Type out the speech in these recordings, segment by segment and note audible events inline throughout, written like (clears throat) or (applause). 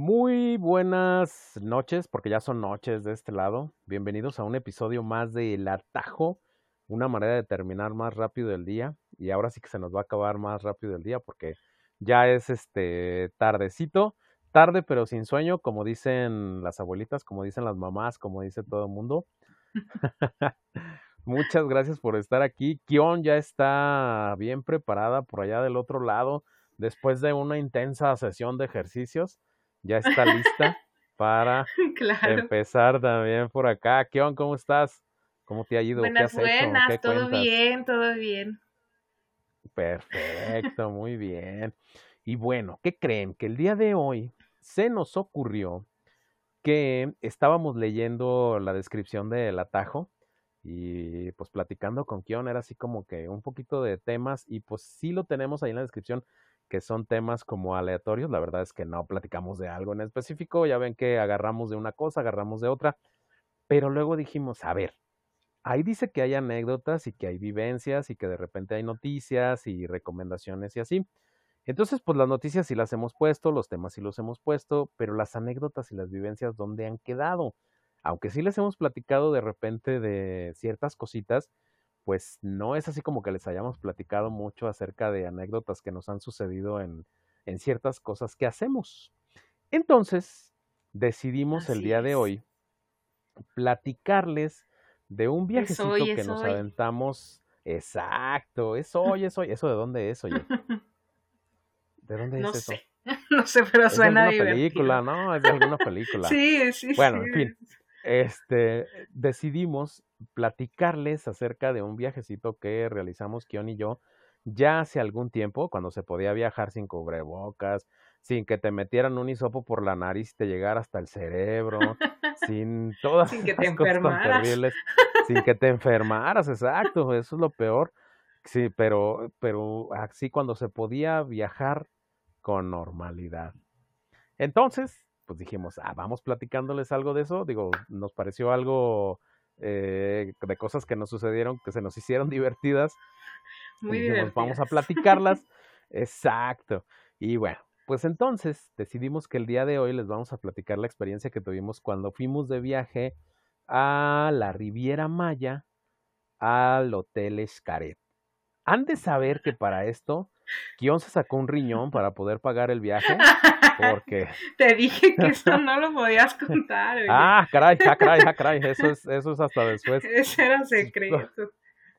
Muy buenas noches, porque ya son noches de este lado. Bienvenidos a un episodio más de El Atajo, una manera de terminar más rápido el día. Y ahora sí que se nos va a acabar más rápido el día porque ya es este tardecito, tarde pero sin sueño, como dicen las abuelitas, como dicen las mamás, como dice todo el mundo. (laughs) Muchas gracias por estar aquí. Kion ya está bien preparada por allá del otro lado, después de una intensa sesión de ejercicios. Ya está lista para (laughs) empezar también por acá. Kion, ¿cómo estás? ¿Cómo te ha ido? Buenas, buenas, todo bien, todo bien. Perfecto, muy bien. Y bueno, ¿qué creen? Que el día de hoy se nos ocurrió que estábamos leyendo la descripción del atajo y pues platicando con Kion era así como que un poquito de temas y pues sí lo tenemos ahí en la descripción que son temas como aleatorios, la verdad es que no platicamos de algo en específico, ya ven que agarramos de una cosa, agarramos de otra, pero luego dijimos, a ver, ahí dice que hay anécdotas y que hay vivencias y que de repente hay noticias y recomendaciones y así. Entonces, pues las noticias sí las hemos puesto, los temas sí los hemos puesto, pero las anécdotas y las vivencias, ¿dónde han quedado? Aunque sí les hemos platicado de repente de ciertas cositas, pues no es así como que les hayamos platicado mucho acerca de anécdotas que nos han sucedido en, en ciertas cosas que hacemos. Entonces, decidimos el día de hoy platicarles de un viajecito que nos aventamos. Exacto, es (laughs) hoy, es hoy. ¿Eso de dónde es, oye? ¿De dónde no es sé. (laughs) No sé, pero suena es de alguna película, ¿no? Es de alguna (laughs) película. sí, sí, Bueno, sí. en fin. Este, decidimos platicarles acerca de un viajecito que realizamos Kion y yo ya hace algún tiempo, cuando se podía viajar sin cubrebocas, sin que te metieran un hisopo por la nariz y te llegara hasta el cerebro, sin (laughs) todas sin que te cosas enfermaras. terribles, sin que te enfermaras, exacto, eso es lo peor. Sí, pero, pero así cuando se podía viajar con normalidad. Entonces, pues dijimos, ah, vamos platicándoles algo de eso. Digo, nos pareció algo eh, de cosas que nos sucedieron, que se nos hicieron (laughs) divertidas. Muy y dijimos, divertidas. vamos a platicarlas. Exacto. Y bueno, pues entonces decidimos que el día de hoy les vamos a platicar la experiencia que tuvimos cuando fuimos de viaje a la Riviera Maya, al Hotel Escaret. Han de saber que para esto, Kion se sacó un riñón para poder pagar el viaje, porque... (laughs) Te dije que eso no lo podías contar. oye. Ah, caray, ah, caray, ah, caray, eso es, eso es hasta después. (laughs) Ese era secreto. (laughs)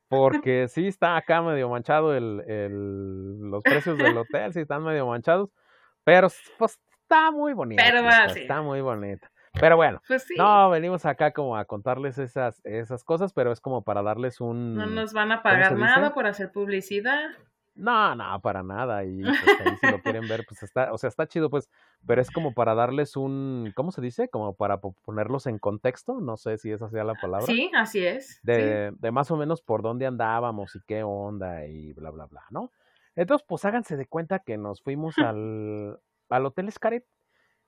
Porque sí está acá medio manchado el, el, los precios del hotel, sí están medio manchados, pero pues está muy bonito. Pero está, sí. está muy bonito. Pero bueno, Pues sí. no, venimos acá como a contarles esas, esas cosas, pero es como para darles un... No nos van a ¿cómo se pagar nada por hacer publicidad. No, no, para nada. Y pues, ahí si lo quieren ver, pues está, o sea, está chido, pues, pero es como para darles un, ¿cómo se dice? Como para po- ponerlos en contexto, no sé si esa sea la palabra. Sí, así es. sí. de, de más o menos por dónde andábamos y qué onda y bla, bla, bla, ¿no? Entonces, pues háganse de cuenta que nos fuimos (laughs) al, al Hotel Escaret.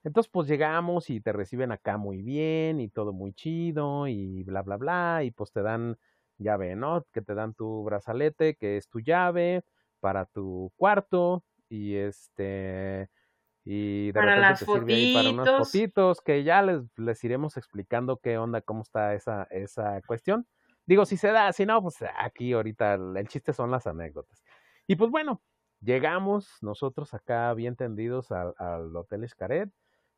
Entonces, pues llegamos y te reciben acá muy bien y todo muy chido y bla, bla, bla. Y pues te dan llave, ¿no? Que te dan tu brazalete, que es tu llave para tu cuarto y este... Y de Para repente las te sirve ahí para unas fotitos. fotitos que ya les, les iremos explicando qué onda, cómo está esa, esa cuestión. Digo, si se da, si no, pues aquí ahorita el, el chiste son las anécdotas. Y pues bueno, llegamos nosotros acá bien tendidos al, al Hotel Escaret.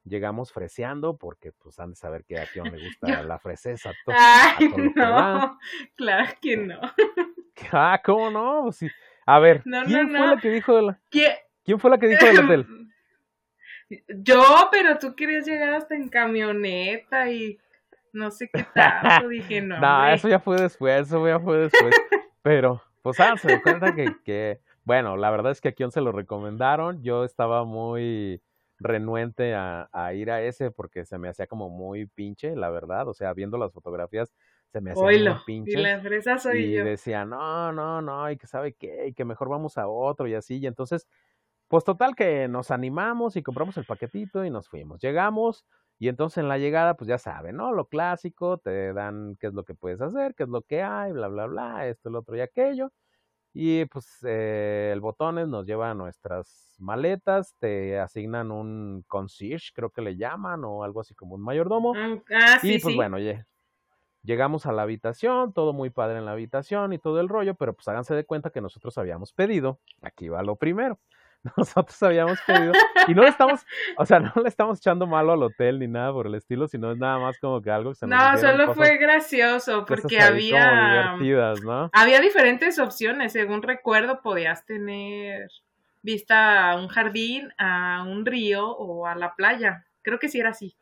Llegamos freseando porque pues han de saber que a Kion le gusta la freseza. a to- a Ay, da. no. (laughs) Claro que no. (laughs) Ah, ¿cómo no? Pues sí. A ver, No, no, ¿quién fue no. la que dijo de la- ¿Qué? ¿Quién fue la que dijo del hotel? (laughs) Yo, pero tú querías llegar hasta en camioneta y no sé qué tanto. Dije, no. No, eso ya fue después, eso ya fue después. Pero, pues háganse de cuenta que, que, bueno, la verdad es que a Kion se lo recomendaron. Yo estaba muy renuente a, a ir a ese porque se me hacía como muy pinche, la verdad. O sea, viendo las fotografías, se me hacían Oílo. muy Y pinches. la fresa soy y yo. decía, no, no, no, y que sabe qué, y que mejor vamos a otro y así. Y entonces, pues total que nos animamos y compramos el paquetito y nos fuimos. Llegamos y entonces en la llegada, pues ya saben, ¿no? Lo clásico, te dan qué es lo que puedes hacer, qué es lo que hay, bla, bla, bla, esto, el otro y aquello. Y pues eh, el botones nos lleva a nuestras maletas, te asignan un concierge, creo que le llaman, o algo así como un mayordomo. Ah, ah sí, y pues bueno, oye, llegamos a la habitación, todo muy padre en la habitación y todo el rollo, pero pues háganse de cuenta que nosotros habíamos pedido, aquí va lo primero, (laughs) nosotros habíamos pedido y no le estamos, o sea, no le estamos echando malo al hotel ni nada por el estilo, sino es nada más como que algo que se nos No, solo fue gracioso porque había ¿no? había diferentes opciones, según recuerdo podías tener vista a un jardín, a un río o a la playa. Creo que sí era así.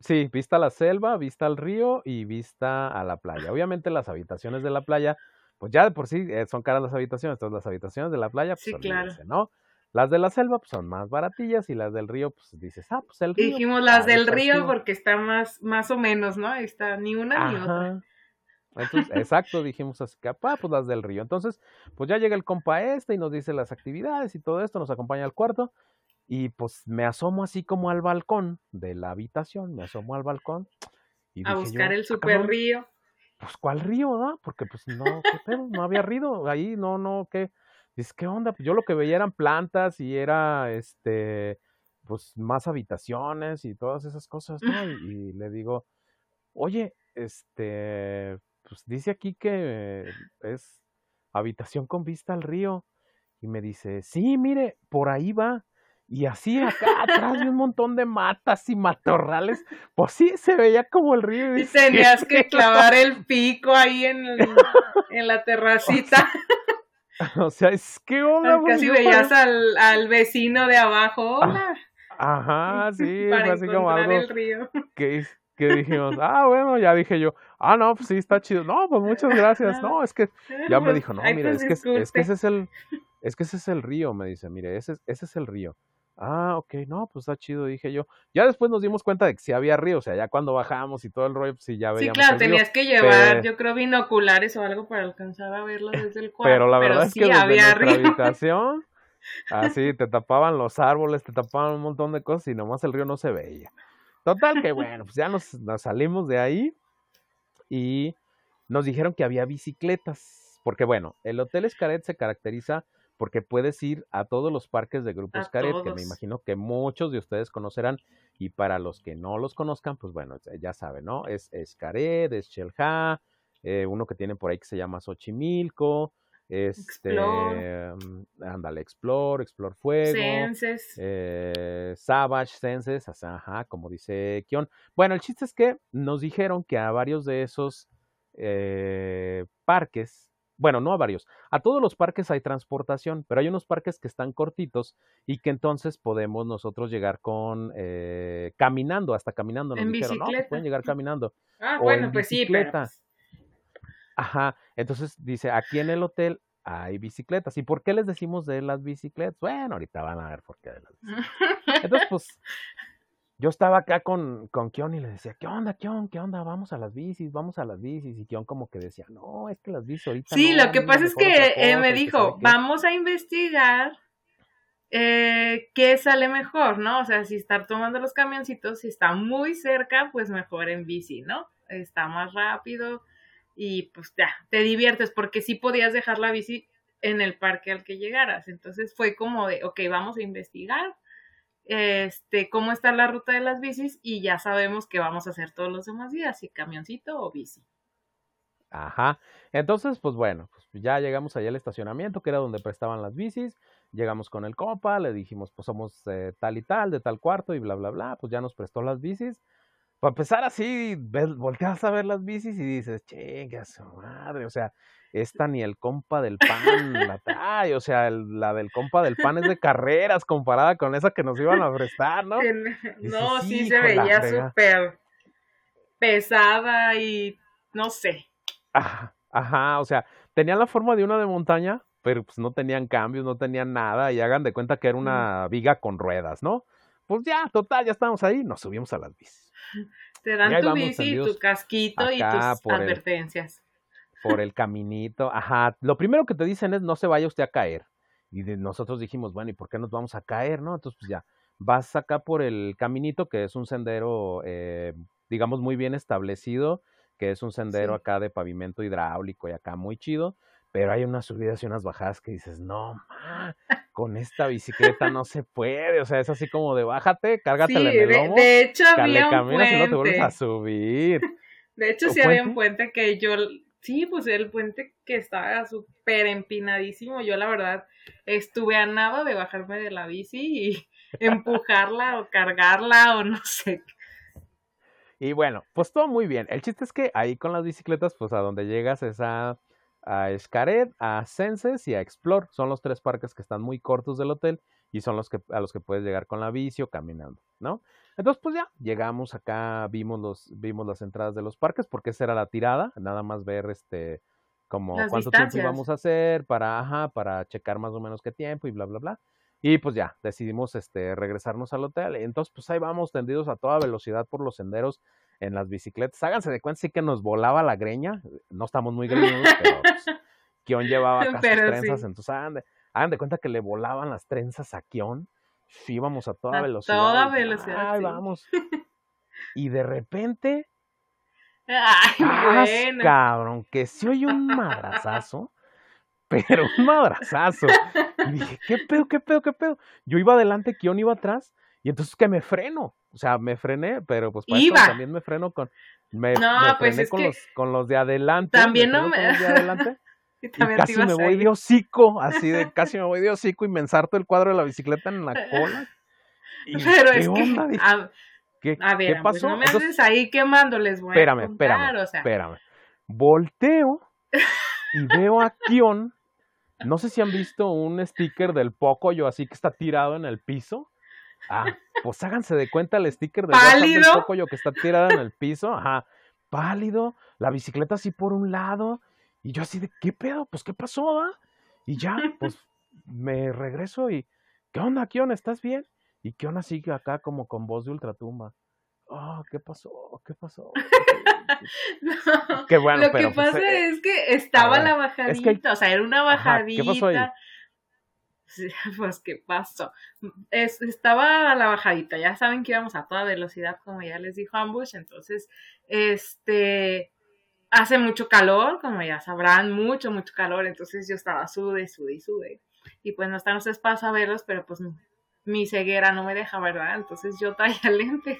Sí, vista a la selva, vista al río y vista a la playa. Obviamente las habitaciones de la playa, pues ya de por sí eh, son caras las habitaciones, entonces las habitaciones de la playa, pues sí, claro. ¿no? Las de la selva pues, son más baratillas y las del río, pues dices, ah, pues el río. Dijimos las del río porque está más, más o menos, ¿no? Está ni una ni otra. Entonces, (laughs) exacto, dijimos así que, ah, pues las del río. Entonces, pues ya llega el compa este y nos dice las actividades y todo esto, nos acompaña al cuarto. Y pues me asomo así como al balcón de la habitación, me asomo al balcón. Y a buscar el ah, super río. Pues, ¿cuál río, no? Porque, pues, no, ¿qué pedo? No había río ahí, no, no, ¿qué? Dices, ¿qué onda? Pues yo lo que veía eran plantas y era, este, pues, más habitaciones y todas esas cosas, ¿no? Y, y le digo, oye, este, pues dice aquí que es habitación con vista al río. Y me dice, sí, mire, por ahí va. Y así acá atrás de un (laughs) montón de matas y matorrales, pues sí, se veía como el río. Y, tenías que clavar el pico ahí en, en la (laughs) terracita. O sea, (laughs) es que. Pues casi veías al, al, vecino de abajo, hola. Ajá, (laughs) sí, para así como algo el río. (laughs) Que, que dijimos, ah, bueno, ya dije yo, ah, no, pues sí, está chido. No, pues muchas gracias. No, es que ya me pues, dijo, no, mira, es que, es que ese es el, es que ese es el río, me dice, mire, ese, ese es el río. Ah, ok, no, pues está chido, dije yo. Ya después nos dimos cuenta de que sí había río, o sea, ya cuando bajamos y todo el rollo, pues sí, ya veíamos. Sí, claro, tenías que llevar, yo creo, binoculares o algo para alcanzar a verlo (laughs) desde el cuarto. Pero la verdad es que desde había nuestra habitación, (laughs) así, te tapaban los árboles, te tapaban un montón de cosas y nomás el río no se veía. Total, que bueno, pues ya nos, nos salimos de ahí y nos dijeron que había bicicletas, porque bueno, el Hotel Escaret se caracteriza porque puedes ir a todos los parques de Grupo Escaret, que me imagino que muchos de ustedes conocerán, y para los que no los conozcan, pues bueno, ya saben, ¿no? Es Escaret, es Chelja, eh, uno que tienen por ahí que se llama Xochimilco, este, mm, ándale, Explore, Explore Fuego, Senses, eh, Savage, Senses, ajá, como dice Kion. Bueno, el chiste es que nos dijeron que a varios de esos eh, parques bueno, no a varios, a todos los parques hay transportación, pero hay unos parques que están cortitos y que entonces podemos nosotros llegar con eh, caminando, hasta caminando. Nos en dijeron, bicicleta. no, pues pueden llegar caminando. (laughs) Ah, bueno, pues sí, pero... Pues Ajá, entonces dice, aquí en el hotel hay bicicletas. ¿Y por qué les decimos de las bicicletas? Bueno, ahorita van a ver por qué de las bicicletas. Entonces, pues, (laughs) yo estaba acá con, con Kion y le decía, ¿qué onda, Kion? ¿Qué onda? Vamos a las bicis, vamos a las bicis. Y Kion como que decía, no, es que las bicis ahorita Sí, lo que pasa es que él me dijo, vamos a investigar eh, qué sale mejor, ¿no? O sea, si estar tomando los camioncitos, si está muy cerca, pues mejor en bici, ¿no? Está más rápido y pues ya, te diviertes porque sí podías dejar la bici en el parque al que llegaras. Entonces fue como de, ok, vamos a investigar este, cómo está la ruta de las bicis y ya sabemos qué vamos a hacer todos los demás días, si camioncito o bici. Ajá. Entonces, pues bueno, pues ya llegamos allá al estacionamiento, que era donde prestaban las bicis. Llegamos con el copa, le dijimos, pues somos eh, tal y tal, de tal cuarto y bla, bla, bla. Pues ya nos prestó las bicis. Para empezar así, volteas a ver las bicis y dices, chinga su madre, o sea, esta ni el compa del pan la trae, o sea, la del compa del pan es de carreras comparada con esa que nos iban a prestar, ¿no? No, sí se veía súper pesada y no sé. Ajá, ajá, o sea, tenía la forma de una de montaña, pero pues no tenían cambios, no tenían nada, y hagan de cuenta que era una viga con ruedas, ¿no? Pues ya, total, ya estamos ahí, nos subimos a las bicis. Te dan tu bici, tu casquito y tus advertencias por el caminito. Ajá, lo primero que te dicen es no se vaya usted a caer. Y nosotros dijimos, bueno, ¿y por qué nos vamos a caer, no? Entonces, pues ya, vas acá por el caminito, que es un sendero, eh, digamos, muy bien establecido, que es un sendero acá de pavimento hidráulico y acá muy chido. pero hay unas subidas y unas bajadas que dices, no, ma, con esta bicicleta no se puede, o sea, es así como de bájate, cárgatela en el lomo, de, hecho había un puente. y no te vuelves a subir. (laughs) De hecho sí había un puente que yo, sí, pues el puente que estaba súper empinadísimo, yo la verdad estuve a nada de bajarme de la bici y (laughs) empujarla o cargarla o no sé. Y bueno, pues todo muy bien. El chiste es que ahí con las bicicletas, pues a donde llegas es a a Escaret, a Senses y a Explore. Son los tres parques que están muy cortos del hotel y son los que, a los que puedes llegar con la bici o caminando, ¿no? Entonces, pues ya, llegamos acá, vimos, los, vimos las entradas de los parques, porque esa era la tirada, nada más ver este, como cuánto tiempo íbamos a hacer para, ajá, para checar más o menos qué tiempo y bla, bla, bla. Y pues ya, decidimos este, regresarnos al hotel. Entonces, pues ahí vamos tendidos a toda velocidad por los senderos en las bicicletas. Háganse de cuenta, sí que nos volaba la greña. No estamos muy greñudos, (laughs) pero pues, Kion llevaba casi trenzas, entonces hagan de, cuenta que le volaban las trenzas a Kion. Íbamos a toda velocidad. Toda velocidad. Ay, vamos. (laughs) Y de repente. Ay, cabrón, que se oye un madrazazo. (laughs) Pero un madrazazo. Y dije, ¿qué pedo, qué pedo, qué pedo? Yo iba adelante, Kion iba atrás. Y entonces que me freno. O sea, me frené, pero pues para también me freno con. Me, no, pues frené con, los, con los de adelante. También no me. Con los de adelante. (laughs) (laughs) y, casi me voy de hocico, así de casi me voy de hocico y me ensarto el cuadro de la bicicleta en la cola. pero es que. ¿Qué, a ver, ¿qué pues, pasó? no me haces ahí quemándoles, güey. Espérame, espérame, espérame. Volteo y veo a Kion. No sé si han visto un sticker del Poco, yo así que está tirado en el piso. Ah, pues háganse de cuenta el sticker de pálido. yo que está tirado en el piso, ajá, pálido, la bicicleta así por un lado, y yo así de, ¿qué pedo? Pues, ¿qué pasó, ah? Y ya, (laughs) pues, me regreso y, ¿qué onda, Kion? ¿Estás bien? Y Kion sigue acá como con voz de ultratumba. Oh, ¿qué pasó? ¿Qué pasó? (laughs) (laughs) Qué bueno, lo que pues, pasa eh, es que estaba la bajadita, o sea, era una bajadita. ¿Qué pasó ahí? pues qué pasó. Es, estaba a la bajadita, ya saben que íbamos a toda velocidad, como ya les dijo Ambush, entonces, este, hace mucho calor, como ya sabrán, mucho, mucho calor, entonces yo estaba sude, sude y sude. Y pues no están los espacios a verlos, pero pues mi ceguera no me deja, ¿verdad? Entonces yo traía (laughs) lentes.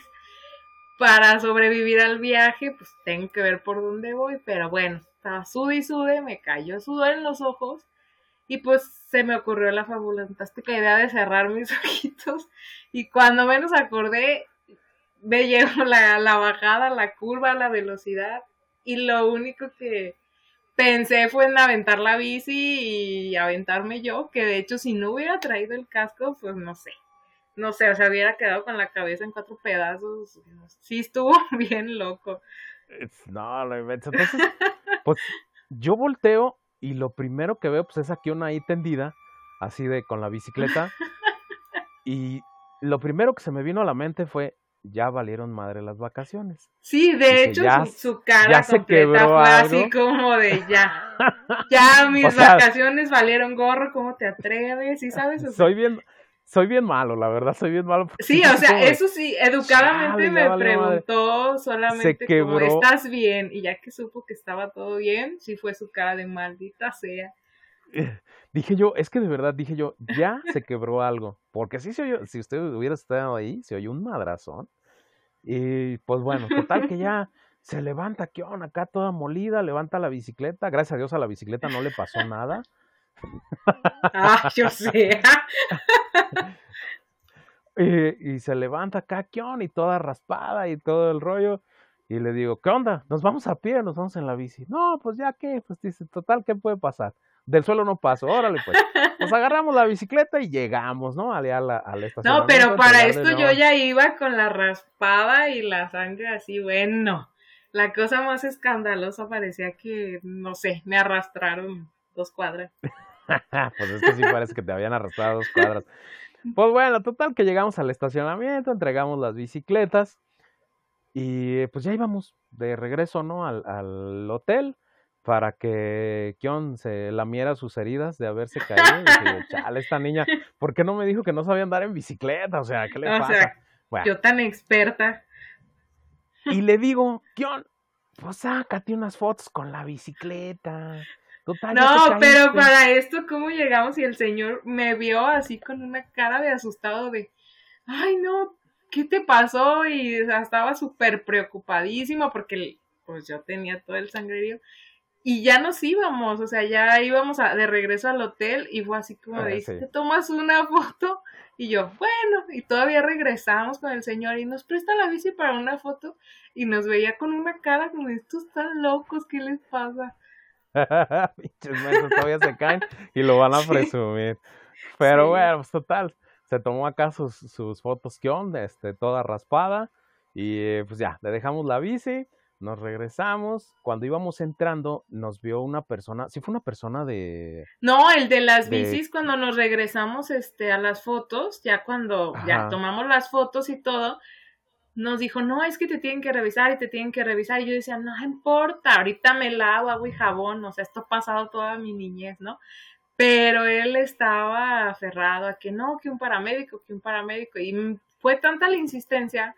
Para sobrevivir al viaje, pues tengo que ver por dónde voy, pero bueno, estaba sude y sude, me cayó sudor en los ojos y pues se me ocurrió la fantástica idea de cerrar mis (laughs) ojitos. Y cuando menos acordé, me llegó la, la bajada, la curva, la velocidad. Y lo único que pensé fue en aventar la bici y aventarme yo, que de hecho si no hubiera traído el casco, pues no sé. No sé, o sea, hubiera quedado con la cabeza en cuatro pedazos. Sí estuvo (laughs) bien loco. No, lo invento. Entonces, pues yo volteo y lo primero que veo, pues es aquí una ahí tendida, así de con la bicicleta. (laughs) y lo primero que se me vino a la mente fue, ya valieron madre las vacaciones. Sí, de hecho su, cara completa fue así como de ya. (laughs) Ya mis vacaciones valieron gorro, ¿cómo te atreves? ¿Sí sabes? soy bien soy bien malo, la verdad, soy bien malo. Sí, o sea, eso sí, educadamente me preguntó solamente cómo estás bien, y ya que supo que estaba todo bien, sí fue su cara de maldita sea. (laughs) Dije yo, es que de verdad dije yo, ya se quebró algo, porque sí se oyó, si usted hubiera estado ahí, se oyó un madrazón. Y pues bueno, total que ya se levanta, ¿qué onda? Acá toda molida, levanta la bicicleta, gracias a Dios a la bicicleta no le pasó nada. Ah, yo sé. (laughs) y, se levanta acá, Y toda raspada y todo el rollo. Y le digo, ¿qué onda? ¿Nos vamos a pie nos vamos en la bici? No, pues ya que, pues dice, total, ¿qué puede pasar? Del suelo no paso, órale pues. (laughs) Nos agarramos la bicicleta y llegamos, ¿no? A la, a No, pero para esto yo ya iba con la raspada y la sangre así, bueno. La cosa más escandalosa parecía que, no sé, me arrastraron dos cuadras. (laughs) pues es que sí parece que te habían arrastrado dos cuadras. (laughs) Pues bueno, total que llegamos al estacionamiento, entregamos las bicicletas y pues ya íbamos de regreso, ¿no? Al, al hotel para que Kion se lamiera sus heridas de haberse caído. Y dije, chale, esta niña, (laughs) ¿por qué no me dijo que no sabía andar en bicicleta? O sea, ¿qué le pasa? yo tan experta. Y le (laughs) digo, Kion, pues sácate unas fotos con la bicicleta no, pero para esto, ¿cómo llegamos? Y el señor me vio así con una cara de asustado de, ay, no, ¿qué te pasó? Y estaba súper preocupadísimo porque pues yo tenía todo el sangrerío. Y ya nos íbamos, o sea, ya íbamos de regreso al hotel y fue así como de, ¿te tomas una (laughs) foto? Y yo, bueno, y todavía regresamos con el señor y nos presta la bici para una foto y nos veía con una cara como, estos están locos, ¿qué les pasa? (laughs) Pinches todavía se caen y lo van a (laughs) presumir. Pero bueno, pues total, se tomó acá sus, sus fotos que onda, este, toda raspada y pues ya, le dejamos la bici nos regresamos. Cuando íbamos entrando, nos vio una persona. Sí, fue una persona de. No, el de las bicis, cuando nos regresamos este, a las fotos, ya cuando ya tomamos las fotos y todo, nos dijo, no, es que te tienen que revisar y te tienen que revisar. Y yo decía, no importa, ahorita me lavo agua y jabón. O sea, esto ha pasado toda mi niñez, ¿no? Pero él estaba aferrado a que no, que un paramédico, que un paramédico. Y fue tanta la insistencia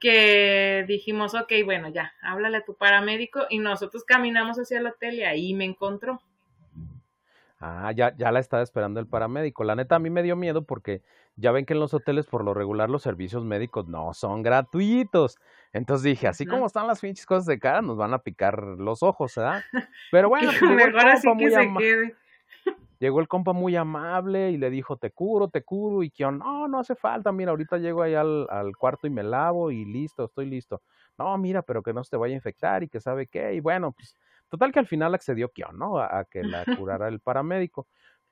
que dijimos, ok, bueno, ya, háblale a tu paramédico y nosotros caminamos hacia el hotel y ahí me encontró. Ah, ya, ya la estaba esperando el paramédico. La neta, a mí me dio miedo porque ya ven que en los hoteles, por lo regular, los servicios médicos no son gratuitos. Entonces dije, así como están las pinches cosas de cara, nos van a picar los ojos, ¿verdad? Pero (laughs) bueno, pues, mejor así que se quede. Llegó el compa muy amable y le dijo, te curo, te curo. Y que no, no hace falta, mira, ahorita llego ahí al, cuarto y me lavo y listo, estoy listo. No, mira, pero que no se te vaya a infectar y que sabe qué. Y bueno, pues total que al final accedió Kion, ¿no? A, que la (laughs) curara el paramédico.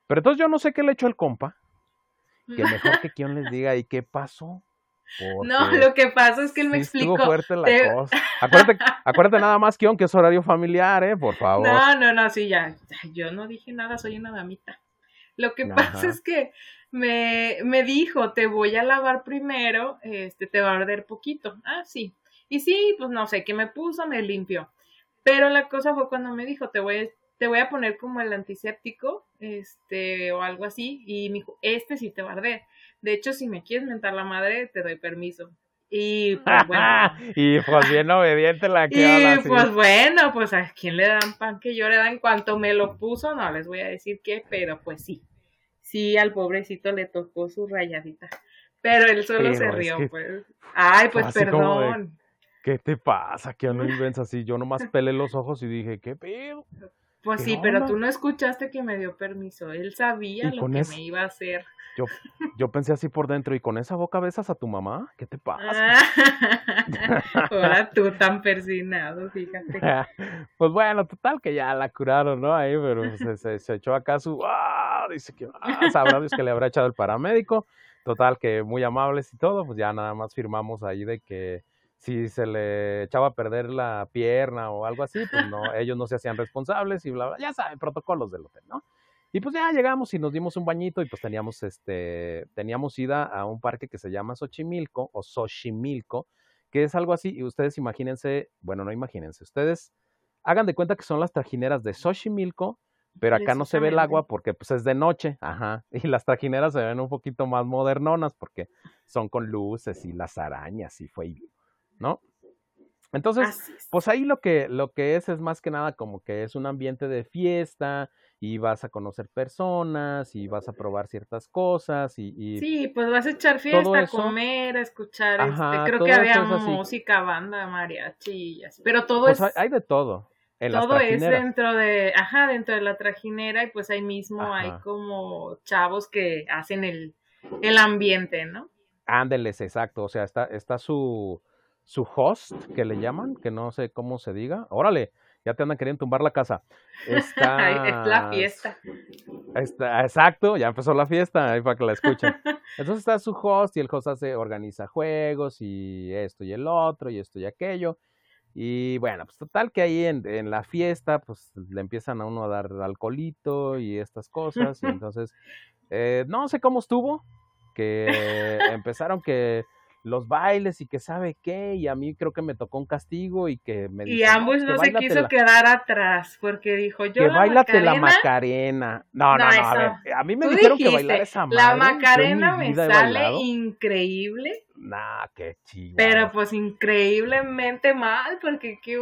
Pero entonces yo no sé qué le echó el compa. Que mejor (laughs) que Kion les diga, ¿y qué pasó? No, lo que pasa es que él me explicó. fuerte la cosa. Acuérdate, acuérdate nada más, Kion, que es horario familiar, ¿eh? Por favor. No, no, no, sí, ya. Yo no dije nada, soy una damita. Lo que pasa es que me, me dijo, te voy a lavar primero, este, te va a arder poquito. Ah, sí. Y sí, pues no sé, qué me puso, me limpió. Pero la cosa fue cuando me dijo, te voy, te voy a poner como el antiséptico, este, o algo así, y me dijo, este sí te va a arder. De hecho, si me quieres mentar la madre, te doy permiso. Y (laughs) pues bueno. y pues bien obediente la que Y pues bueno, pues a quién le dan pan que yo le da en cuanto me lo puso, no les voy a decir qué, pero pues sí. Sí, al pobrecito le tocó su rayadita. Pero él solo se rió, pues. Ay, pues perdón. ¿Qué te pasa? Que no inventes así. Yo nomás pelé los ojos y dije, ¿qué pedo? Pues sí, pero tú no escuchaste que me dio permiso. Él sabía lo que me iba a hacer. Yo, yo pensé así por dentro, ¿y con esa boca besas a tu mamá? ¿Qué te pasa? (laughs) Ahora tú (laughs) tan persinado, fíjate. pues bueno, total que ya la curaron, ¿no? Ahí, pero se, se, echó acá su... ¡Ah! Dice que ah, sabrá Dios que le habrá echado el paramédico. Total que muy amables y todo, pues ya nada más firmamos ahí de que si se le echaba a perder la pierna o algo así, pues no, ellos no se hacían responsables y bla, bla, ya saben, protocolos del hotel, ¿no? Y pues ya llegamos y nos dimos un bañito y pues teníamos este, teníamos ida a un parque que se llama Xochimilco o Xochimilco, que es algo así, y ustedes imagínense, bueno, no imagínense, ustedes hagan de cuenta que son las trajineras de Xochimilco, pero acá no se ve el agua porque pues es de noche, ajá, y las trajineras se ven un poquito más modernonas porque son con luces y las arañas y fue ¿no? Entonces, pues ahí lo que, lo que es es más que nada como que es un ambiente de fiesta y vas a conocer personas y vas a probar ciertas cosas y... sí, pues vas a echar fiesta, a comer, a escuchar, este, creo que había música, banda, mariachi y así, pero todo pues es... Hay de todo. En todo es dentro de, ajá, dentro de la trajinera y pues ahí mismo hay como chavos que hacen el, el ambiente, ¿no? Ándeles, exacto, o sea, está, está su su host, que le llaman, que no sé cómo se diga. Órale, ya te andan queriendo tumbar la casa. Está, es (laughs) la fiesta. Está, exacto, ya empezó la fiesta, ahí para que la escuchen. (laughs) Entonces está su host y el host hace, organiza juegos y esto y el otro y esto y aquello. Y bueno, pues total que ahí en, en la fiesta, pues le empiezan a uno a dar alcoholito y estas cosas. Y (laughs) entonces, eh, no sé cómo estuvo, que empezaron que los bailes y que sabe qué, y a mí creo que me tocó un castigo y que me Y ambos no, se quiso quedar atrás, porque dijo yo. Que bailate la Macarena. No, no, no, a ver, a mí me dijeron que bailar esa madre. La Macarena me sale increíble. Nah, qué chido. Pero pues increíblemente mal, porque qué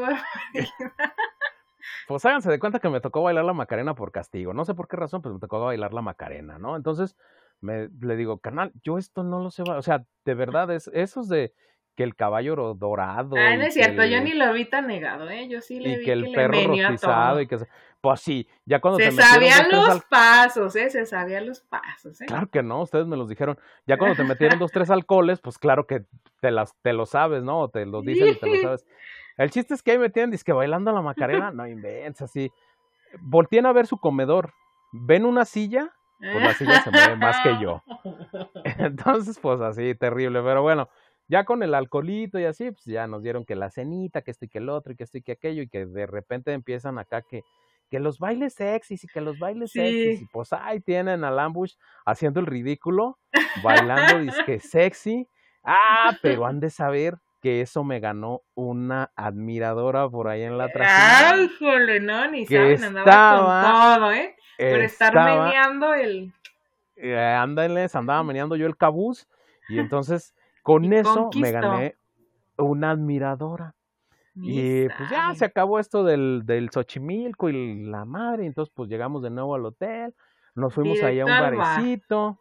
pues háganse de cuenta que me tocó bailar la Macarena por castigo. No sé por qué razón, pero me tocó bailar la Macarena, ¿no? Entonces me, le digo, canal, yo esto no lo sé. O sea, de verdad, es esos de que el caballo dorado. Ah, no es cierto, yo ni lo vi tan negado, ¿eh? Yo sí le y vi que el perro rostizado y que pues sí, ya cuando se sabían los pasos, ¿eh? Se sabían los pasos, ¿eh? Claro que no, ustedes me los dijeron. Ya cuando te metieron dos, tres alcoholes, pues claro que te las, te lo sabes, ¿no? Te lo dicen y te lo sabes. El chiste es que ahí me tienen, que bailando la Macarena, no inventes, así. Volteen a ver su comedor, ven una silla, pues la silla se mueve más que yo. (laughs) Entonces, pues así, terrible, pero bueno, ya con el alcoholito y así, pues ya nos dieron que la cenita, que esto y que el otro, y que esto y que aquello, y que de repente empiezan acá que, que los bailes sexys y que los bailes sexys, y pues ahí tienen al ambush haciendo el ridículo, bailando disque sexy. Ah, pero han de saber que eso me ganó una admiradora por ahí en la trajera. ¡Ay, jole! No, ni saben, andaba con todo, ¿eh? Por estar meneando el... Eh, ándales, andaba meneando yo el cabuz, y (laughs) entonces con eso me gané una admiradora. y pues ya se acabó esto del, del Xochimilco y la madre. Entonces, pues llegamos de nuevo al hotel. Nos fuimos ahí a un barecito.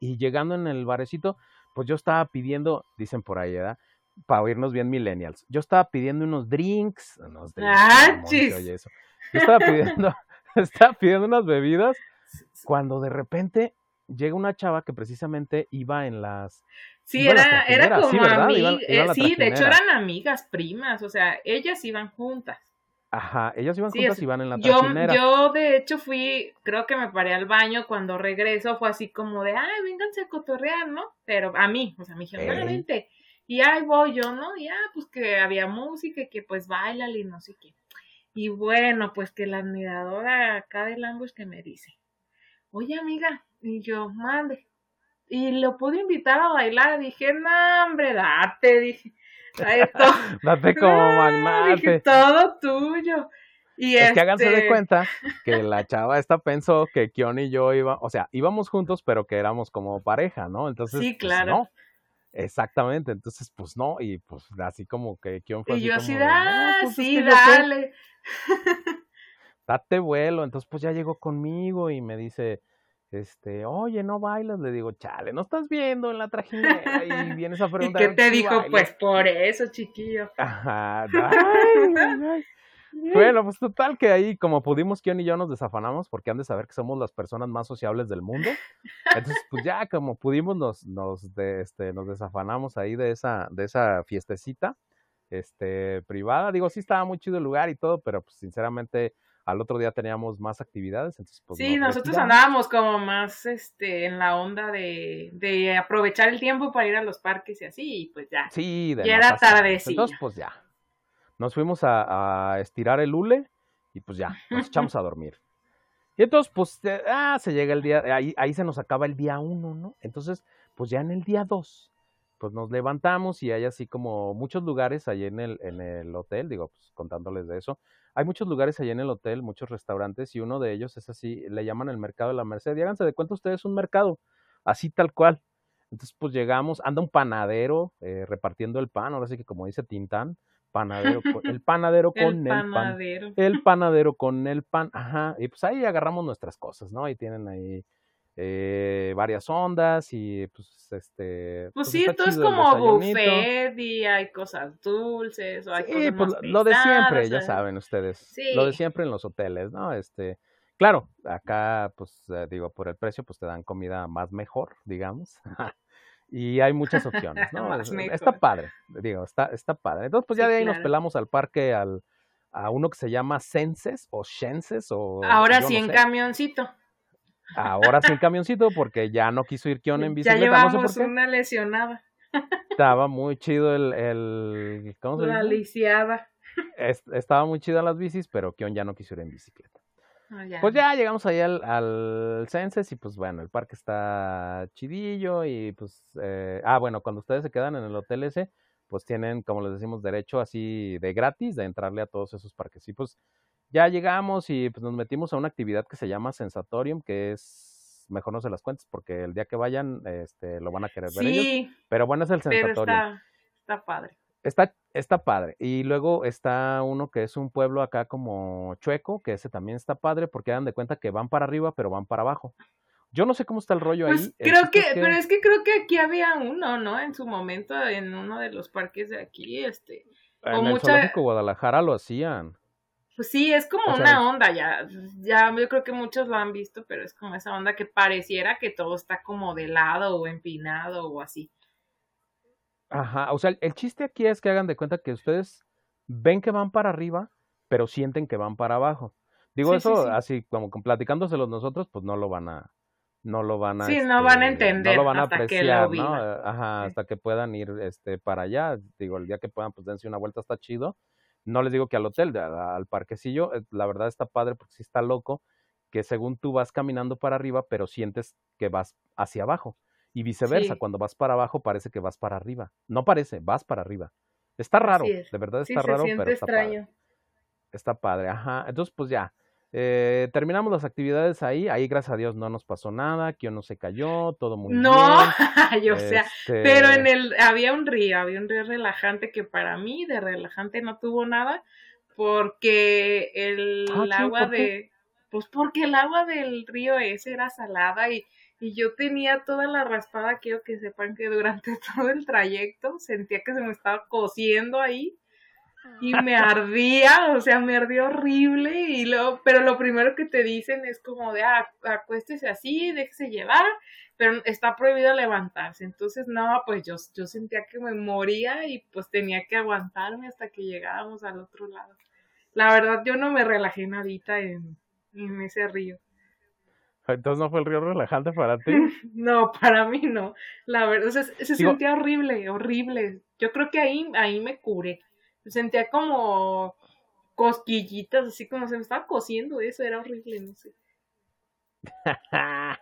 Y llegando en el barecito, pues yo estaba pidiendo, dicen por ahí, ¿verdad? Para oírnos bien millennials. Yo estaba pidiendo unos drinks. Unos drinks ah, eso. Yo estaba pidiendo, (laughs) estaba pidiendo unas bebidas cuando de repente llega una chava que precisamente iba en las Sí, era, era como amigas. Eh, sí, de hecho eran amigas, primas, o sea, ellas iban juntas. Ajá, ellas iban juntas y van en la yo, Yo, de hecho, fui, creo que me paré al baño cuando regreso, fue así como de, ay, vénganse a cotorrear, ¿no? Pero a mí, o sea, me dijeron, vente. Y ahí voy yo, ¿no? Y ah, pues que había música y que pues baila y no sé qué. Y bueno, pues que la admiradora acá del Angus que me dice, oye amiga, y yo, mande, y lo pude invitar a bailar. Dije, no, hombre, date, dije. (laughs) date como (laughs) magnate. Dije, todo tuyo. Y es que háganse de este cuenta que la chava esta pensó que Kion y yo iba, o sea, íbamos juntos, pero que éramos como pareja, ¿no? Entonces, sí, pues, claro. no. Exactamente, entonces pues no, y pues así como que Kion fue y yo así, ah, pues, sí, dale. (laughs) Date vuelo, entonces pues ya llegó conmigo y me dice, este, oye, no bailas, le digo, chale, no estás viendo en la trajinera y vienes (laughs) a preguntar. ¿Y qué te dijo? Pues por eso, chiquillo. Ajá, Bueno, (laughs) pues total que ahí, como pudimos, Kion y yo nos desafanamos, porque han de saber que somos las personas más sociables del mundo. Entonces, pues ya como pudimos, nos, nos, este, nos desafanamos ahí de esa, de esa fiestecita, este, privada. Digo, sí estaba muy chido el lugar y todo, pero pues sinceramente al otro día teníamos más actividades. Entonces, pues, sí, nosotros andábamos como más este, en la onda de, de, aprovechar el tiempo para ir a los parques y así, y pues ya. Sí, de ya era tarde, sí. Entonces, pues ya. Nos fuimos a, estirar el hule y pues ya, nos (laughs) echamos a dormir. Y entonces, pues, ah, se llega el día, ahí, ahí se nos acaba el día uno, ¿no? Entonces, pues ya en el día dos, pues nos levantamos y hay así como muchos lugares ahí en el, en el hotel, digo, pues contándoles de eso, hay muchos lugares allá en el hotel, muchos restaurantes, y uno de ellos es así, le llaman el mercado de la Merced. Y háganse de cuenta ustedes un mercado, así tal cual. Entonces, pues llegamos, anda un panadero eh, repartiendo el pan, ahora sí que como dice Tintán, panadero, el panadero con el, (laughs) pan. El (laughs) panadero con el pan, ajá. Y pues ahí agarramos nuestras cosas, ¿no? Ahí tienen ahí eh, varias ondas y pues este... Pues, pues sí, esto es como buffet y hay cosas dulces o hay cosas pues, lo de siempre, ya saben ustedes. Lo de siempre en los hoteles, ¿no? Este, claro, acá pues eh, digo, por el precio pues te dan comida más mejor, digamos. (laughs) y hay muchas opciones, (laughs) ¿no? está padre, digo, está, está padre. Entonces pues ya de ahí nos pelamos al parque al, a uno que se llama Senses o Shenses o... Ahora sí en camioncito. Ahora sin (laughs) camioncito porque ya no quiso ir Kion en bicicleta. Ya llevamos una lesionada. Estaba muy chido el, el ¿cómo se La lisiada. estaba muy chido las bicis, pero Kion ya no quiso ir en bicicleta. Ah, pues ya llegamos ahí al, al Censes y pues bueno, el parque está chidillo y pues, eh, ah bueno, cuando ustedes se quedan en el hotel ese, pues tienen, como les decimos, derecho así de gratis de entrarle a todos esos parques. Y pues ya llegamos y pues, nos metimos a una actividad que se llama Sensatorium, que es, mejor no se las cuentes porque el día que vayan este, lo van a querer ver ellos. Pero bueno, es el Sensatorium. está, padre. Está, está padre. Y luego está uno que es un pueblo acá como Chueco, que ese también está padre porque dan de cuenta que van para arriba, pero van para abajo. Yo no sé cómo está el rollo pues ahí. Creo que, pero es que creo que aquí había uno, ¿no? En su momento, en uno de los parques de aquí, este. En el zoológico Guadalajara lo hacían. Pues sí, es como una onda, ya, ya yo creo que muchos lo han visto, pero es como esa onda que pareciera que todo está como de lado o empinado o así. Ajá, o sea, el, chiste aquí es que hagan de cuenta que ustedes ven que van para arriba, pero sienten que van para abajo. Digo eso así como platicándoselos nosotros, pues no lo van a, no lo van a, sí, no van a este, entender, no lo van a apreciar, ¿no? Ajá, hasta que puedan ir, este, para allá. Digo, el día que puedan, pues dense una vuelta está chido. No les digo que al hotel, al parquecillo, eh, la verdad está padre porque sí está loco, que según tú vas caminando para arriba, pero sientes que vas hacia abajo. Y viceversa, cuando vas para abajo parece que vas para arriba. No parece, vas para arriba. Está raro, de verdad está raro, pero está extraño. padre. Está padre, ajá. Entonces, pues ya. Eh, terminamos las actividades ahí, ahí gracias a Dios no nos pasó nada, que no se cayó, todo muy bien. No, (laughs) yo sea, pero en este el había un río, había un río relajante que para mí de relajante no tuvo nada porque el ah, agua de pues porque el agua del río ese era salada y y yo tenía toda la raspada, quiero que sepan que durante (laughs) todo el trayecto sentía que se me estaba cociendo ahí y me ardía, o sea, me ardió horrible y luego, pero lo primero que te dicen es como de, ah, acuéstese así, déjese llevar, pero está prohibido levantarse, entonces no, pues yo, yo sentía que me moría y pues tenía que aguantarme hasta que llegábamos al otro lado. La verdad, yo no me relajé nadita en, en ese río. Entonces no fue el río relajante para ti. (laughs) no, para mí no. La verdad, se sentía horrible, horrible. Yo creo que ahí, ahí me curé. Sentía como cosquillitas, así como se me estaba cosiendo eso, era horrible, no sé. (laughs)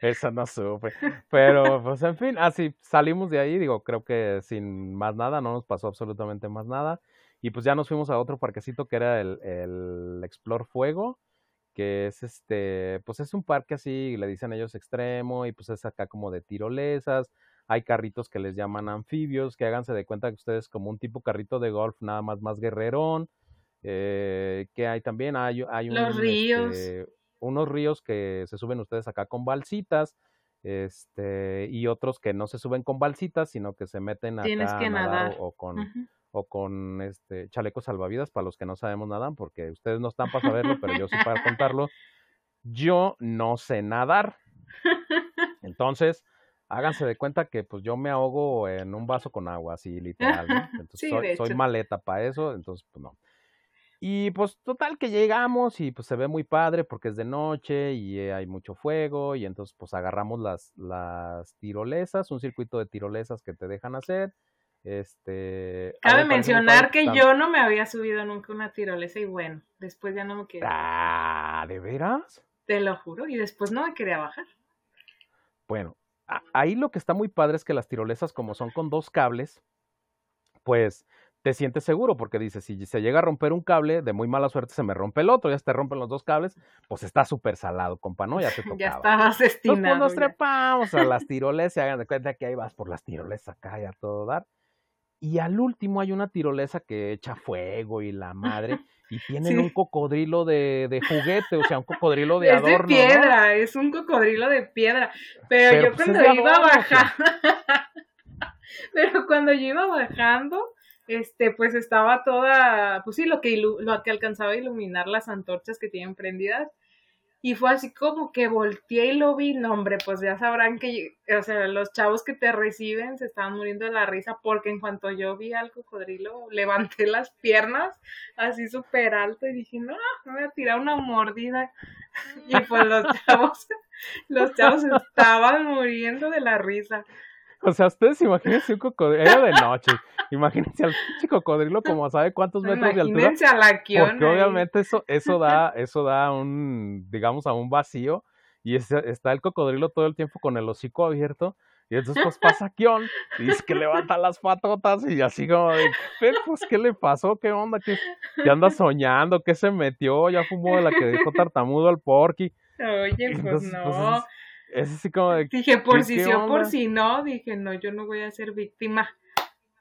eso no supe. Pero, pues, en fin, así salimos de ahí, digo, creo que sin más nada, no nos pasó absolutamente más nada. Y pues ya nos fuimos a otro parquecito que era el, el Explore Fuego que es este, pues es un parque así, le dicen ellos extremo, y pues es acá como de tirolesas, hay carritos que les llaman anfibios, que háganse de cuenta que ustedes como un tipo carrito de golf, nada más más guerrerón, eh, que hay también, hay, hay Los ríos. Este, unos ríos que se suben ustedes acá con balsitas, este, y otros que no se suben con balsitas, sino que se meten acá Tienes que nadar, O, con, o con este chalecos salvavidas para los que no sabemos nadar, porque ustedes no están para saberlo, pero yo sí para contarlo. Yo no sé nadar. Entonces, háganse de cuenta que pues yo me ahogo en un vaso con agua, así literal, (laughs) Entonces soy, maleta para eso, entonces pues no. Y pues total que llegamos y pues se ve muy padre porque es de noche y eh, hay mucho fuego y entonces pues agarramos las, las tirolesas, un circuito de tirolesas que te dejan hacer este, Cabe mencionar que yo no me había subido nunca una tirolesa y bueno, después ya no me quedé. Ah, ¿de veras? Te lo juro, y después no me quería bajar. Bueno, ahí lo que está muy padre es que las tirolesas, como son con dos cables, pues te sientes seguro porque dices, si se llega a romper un cable, de muy mala suerte se me rompe el otro, ya se te rompen los dos cables, pues está súper salado, compa, ¿no? Ya te (laughs) tocaba. ya estabas destinado. Entonces, pues, nos trepamos a las tirolesas, hagan de cuenta que ahí vas por las tirolesas acá y a todo dar. Y al último hay una tirolesa que echa fuego y la madre. Y (laughs) tienen un cocodrilo de, de, juguete, o sea, un cocodrilo de adorno. Es de piedra, es un cocodrilo de piedra. Pero, yo pues, cuando iba bajando, (laughs) pero cuando yo iba bajando, este, pues estaba toda, pues sí, lo que, lo que alcanzaba a iluminar las antorchas que tienen prendidas y fue así como que volteé y lo vi, no hombre, pues ya sabrán que, o sea, los chavos que te reciben se estaban muriendo de la risa porque en cuanto yo vi al cocodrilo, levanté (laughs) las piernas así súper alto y dije, no, me voy a tirar una mordida. (laughs) Y pues los chavos, los chavos estaban muriendo de la risa. O sea, ustedes imagínense un cocodrilo de noche. Imagínense al chico cocodrilo como sabe cuántos metros de altura. Imagínense a la Porque obviamente eso, eso (laughs) da, eso da un, digamos, a un vacío. Y está el cocodrilo todo el tiempo con el hocico abierto. Y entonces pues pasa (laughs) Kion y dice que levanta las patotas y así como de, pues, ¿qué le pasó? ¿Qué onda? ¿Qué, anda soñando? ¿Qué se metió? Ya fumó de la que dejó tartamudo al porky. Oye, pues no. Es así como de. Dije, por si sí o por si no, dije, no, yo no voy a ser víctima.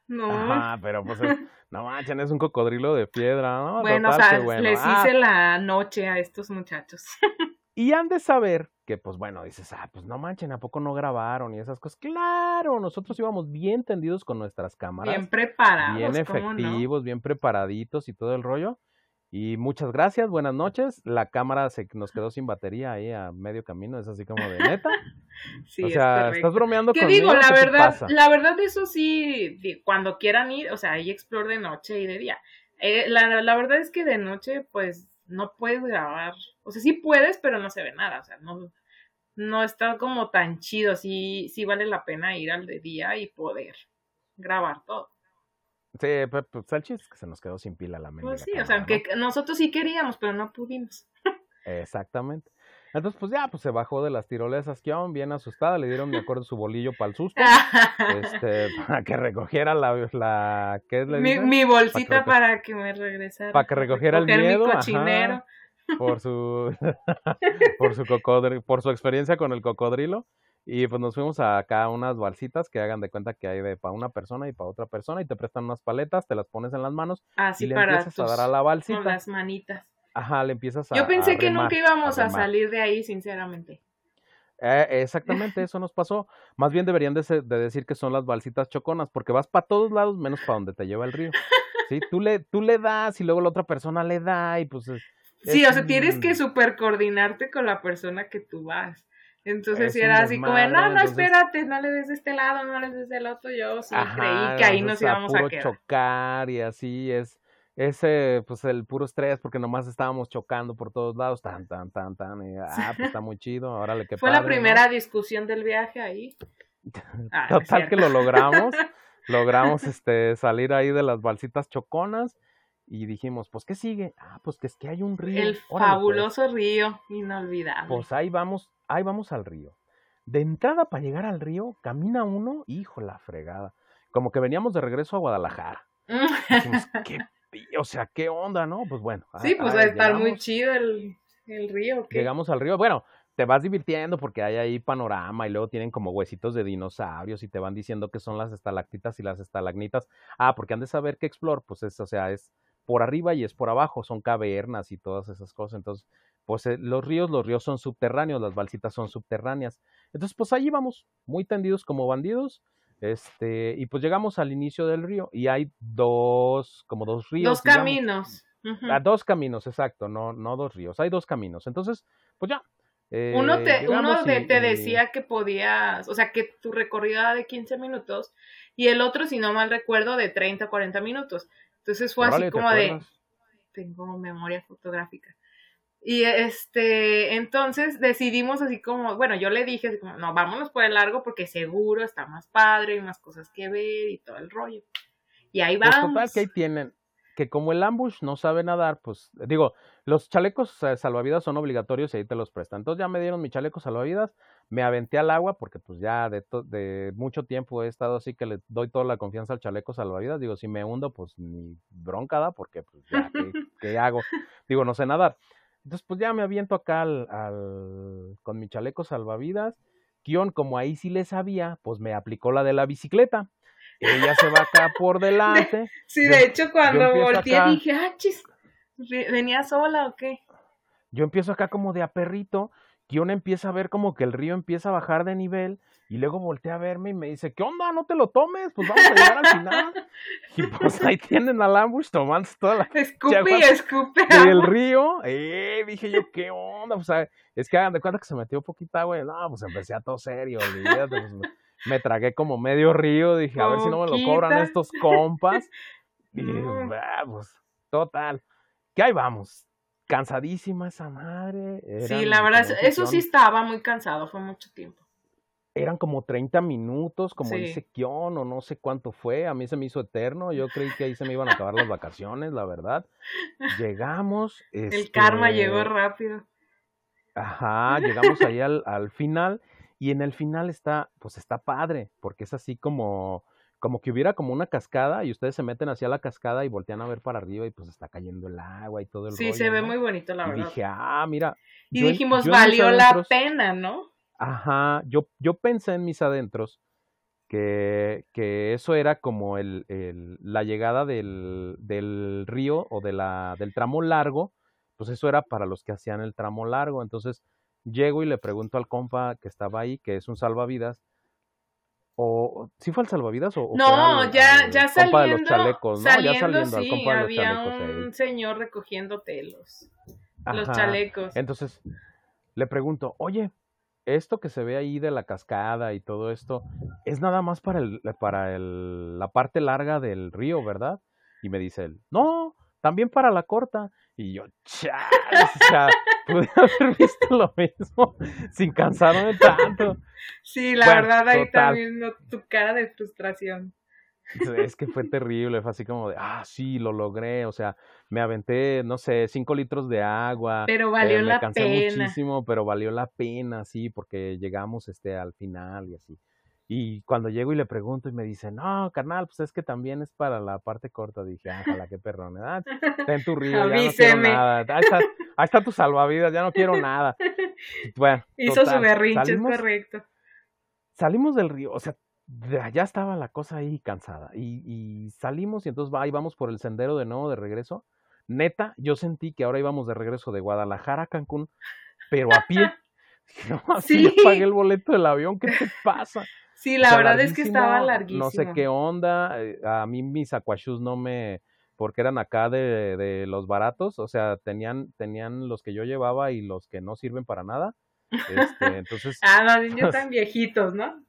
No. Ajá, pero pues (laughs) no manchen, es un cocodrilo de piedra, ¿no? Bueno, o sea, les hice ah. la noche a estos muchachos. (laughs) Y han de saber que, pues bueno, dices, ah, pues no manchen, ¿a poco no grabaron? Y esas cosas. Claro, nosotros íbamos bien tendidos con nuestras cámaras. Bien preparados. Bien efectivos, bien preparaditos y todo el rollo. Y muchas gracias, buenas noches. La cámara se nos quedó sin batería ahí a medio camino, es así como de neta. (laughs) sí, o sea, estás bromeando ¿Qué digo? La verdad, la verdad, eso sí, cuando quieran ir, o sea, ahí explore de noche y de día. Eh, la, la verdad es que de noche, pues, no puedes grabar. O sea, sí puedes, pero no se ve nada. O sea, no, no está como tan chido. Sí, sí vale la pena ir al de día y poder grabar todo. Sí, pues, el chiste es que se nos quedó sin pila la mente. Pues sí, o sea, que nosotros sí queríamos, pero no pudimos. Exactamente. Entonces, pues ya, pues se bajó de las tirolesas, que bien asustada, le dieron, me acuerdo, su bolillo para el susto, (laughs) este, para que recogiera la, la ¿qué es? Mi, mi, bolsita para que, me regresara. Para que recogiera el miedo. Mi cochinero. por su, (laughs) por su cocodrilo, por su experiencia con el cocodrilo. Y pues nos fuimos a acá unas balsitas que hagan de cuenta que hay de para una persona y para otra persona y te prestan unas paletas, te las pones en las manos Así y le para empiezas a dar a la balsita. Con las manitas. Ajá, le empiezas a Yo pensé que nunca íbamos a, salir de ahí, sinceramente. Eh, exactamente, eso nos pasó. Más bien deberían de, de, decir que son las balsitas choconas, porque vas para todos lados menos para donde te lleva el río. Sí, tú le, tú le das y luego la otra persona le da y pues... sí, o sea, tienes que super coordinarte con la persona que tú vas. Entonces, si era así como, no, no, espérate, no le des de este lado, no le des del otro, yo sí creí que ahí nos íbamos a quedar. chocar y así es, ese, pues el puro estrés, porque nomás estábamos chocando por todos lados, tan, tan, tan, tan, y, (laughs) ah, pues está muy chido, ahora le que Fue la primera discusión del viaje ahí. (laughs) Ah, Total que lo logramos, (laughs) logramos este, salir ahí de las balsitas choconas, y dijimos, pues, ¿qué sigue? Ah, pues que es que hay un río. El pues. fabuloso río, inolvidable. Pues ahí vamos, ahí vamos al río. De entrada para llegar al río, camina uno, hijo la fregada. Como que veníamos de regreso a Guadalajara. (laughs) Dijimos, ¿qué? O sea, ¿qué onda, no? Pues bueno. Sí, pues va a estar muy chido el, el río. Llegamos al río. Bueno, te vas divirtiendo porque hay ahí panorama y luego tienen como huesitos de dinosaurios y te van diciendo que son las estalactitas y las estalagnitas. Ah, porque han de saber que Explore, pues es, o sea, es por arriba y es por abajo, son cavernas y todas esas cosas. Entonces, pues eh, los ríos, los ríos son subterráneos, las balsitas son subterráneas. Entonces, pues allí vamos, muy tendidos como bandidos. Este, y pues llegamos al inicio del río y hay dos, como dos ríos. Dos caminos. Ah, dos caminos, exacto, no, no dos ríos, hay dos caminos. Entonces, pues ya. uno te, uno te decía que podías, o sea, que tu recorrido era de 15 minutos y el otro, si no mal recuerdo, de 30 a 40 minutos. Entonces fue así como de, tengo memoria fotográfica. Y este, entonces decidimos así como, bueno, yo le dije así como, no, vámonos por el largo porque seguro está más padre, hay más cosas que ver y todo el rollo. Y ahí pues vamos. total que ahí tienen, que como el ambush no sabe nadar, pues digo, los chalecos salvavidas son obligatorios y ahí te los prestan. Entonces ya me dieron mi chaleco salvavidas, me aventé al agua porque pues ya de, de mucho tiempo he estado así que le doy toda la confianza al chaleco salvavidas. Digo, si me hundo, pues ni bronca da porque pues ya, ¿qué, hago? Digo, no sé nadar. Entonces pues ya me aviento acá al, con mi chaleco salvavidas. Kion, como ahí sí le sabía, pues me aplicó la de la bicicleta ella se va acá por (laughs) delante. Sí, de hecho cuando volteé dije, ah, chis, ¿venía sola o qué? Yo empiezo acá como de a perrito, Kion empieza a ver como que el río empieza a bajar de nivel y luego voltea a verme y me dice, ¿qué onda? No te lo tomes, pues vamos a llegar al final. y pues ahí tienen al ambush tomando toda la... Escupe y escupe. el río, eh, dije yo, ¿qué onda? O sea, es que hagan de cuenta que se metió poquita güey. No, pues empecé a todo serio, olvídate, pues, me tragué como medio río, dije, a ver si no me lo cobran estos compas. (laughs) Y pues, total. Que ahí vamos. Cansadísima esa madre. sí, la verdad, eso sí estaba muy cansado, fue mucho tiempo. Eran como 30 minutos, como dice Kion, o no sé cuánto fue. A mí se me hizo eterno. Yo creí que ahí se me iban a acabar las vacaciones, la verdad. Llegamos. (laughs) El karma llegó este rápido. Ajá, llegamos ahí al, al final y en el final está, pues está padre, porque es así como, como que hubiera como una cascada y ustedes se meten hacia la cascada y voltean a ver para arriba y pues está cayendo el agua y todo el Sí, se ve muy bonito, la y verdad. dije, ah, mira. Y dijimos, valió la pena, ¿no? Ajá, yo, yo pensé en mis adentros que, que eso era como el, el, la llegada del, del río o de la, del tramo largo, pues eso era para los que hacían el tramo largo. Entonces llego y le pregunto al compa que estaba ahí, que es un salvavidas, o ¿sí fue el salvavidas o, no ya ya saliendo de los chalecos ¿no? saliendo, sí, había un señor recogiendo telos los chalecos. Entonces le pregunto oye esto que se ve ahí de la cascada y todo esto es nada más para el para el, la parte larga del río verdad y me dice él no también para la corta y yo, chas, o sea, (laughs) pude haber visto lo mismo sin cansarme tanto. Sí, la verdad, ahí también tu cara de frustración. Es que fue terrible, fue así como de, ah, sí, lo logré, o sea, me aventé, no sé, cinco litros de agua. Pero valió eh, la me cansé pena. muchísimo, pero valió la pena, sí, porque llegamos este, al final y así. Y cuando llego y le pregunto y me dice, no, carnal, pues es que también es para la parte corta. Dije, ájala, qué perrón. Ah, ten tu (laughs) río, ya no quiero nada. Ahí está, ahí está tu salvavidas, ya no quiero nada. (laughs) Bueno. Hizo su berrinche, es correcto. Salimos del río, o sea, ya estaba la cosa ahí cansada. Y, y salimos y entonces ahí vamos por el sendero de nuevo de regreso. Neta, yo sentí que ahora íbamos de regreso de Guadalajara a Cancún, pero a pie. (laughs) No, así sí. pagué el boleto del avión, ¿qué te pasa? Sí, la verdad es que estaba larguísimo. No sé qué onda. Eh, a mí mis aquashus no me. Porque eran acá de, de, los baratos. O sea, tenían, tenían los que yo llevaba y los que no sirven para nada. Este, (laughs) entonces. ah, los niños tan viejitos, ¿no?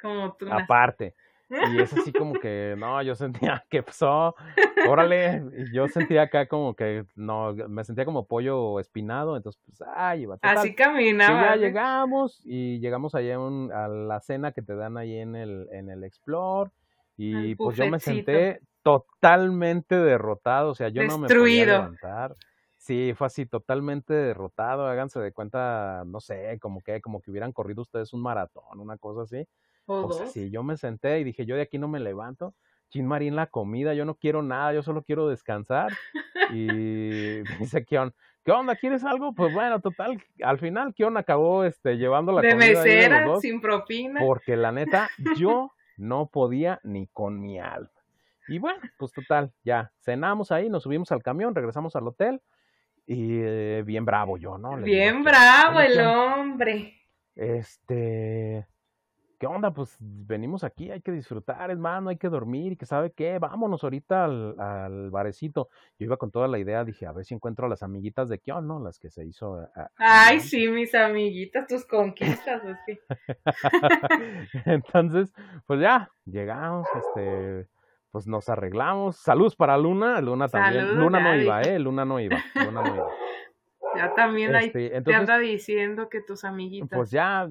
Como tú. Aparte. Y es así como que, no, yo sentía que pasó, órale, y yo sentía acá como que, no, me sentía como pollo espinado, entonces, pues, ay, iba Así caminaba. Y ya llegamos, y llegamos allá un, a la cena que te dan ahí en el, en el Explore, y pues yo me senté totalmente derrotado, o sea, yo no me podía levantar. Sí, fue así, totalmente derrotado, háganse de cuenta, no sé, como que, como que hubieran corrido ustedes un maratón, una cosa así. O sea, sí, yo me senté y dije, yo de aquí no me levanto. Chin Marín, la comida, yo no quiero nada, yo solo quiero descansar. Y (laughs) dice Kion, ¿qué onda? ¿Quieres algo? Pues bueno, total, al final Kion acabó este, llevando la de comida. Mesera, de dos, sin propina. Porque la neta, yo (laughs) no podía ni con mi alma. Y bueno, pues total, ya cenamos ahí, nos subimos al camión, regresamos al hotel. Y eh, bien bravo yo, ¿no? Le bien digo, bravo el hombre. Este ¿qué onda? Pues venimos aquí, hay que disfrutar, hermano, hay que dormir y que sabe qué, vámonos ahorita al, al, barecito. Yo iba con toda la idea, dije, a ver si encuentro a las amiguitas de Kion, ¿no? Las que se hizo. A, Ay, sí, mis amiguitas, tus conquistas, así. (laughs) Entonces, pues ya, llegamos, este, pues nos arreglamos. Saludos para Luna, Luna también. Luna no iba, ¿eh? Luna no iba, Luna no iba. (laughs) Ya también ahí Este, te entonces, anda diciendo que tus amiguitas. pues ya,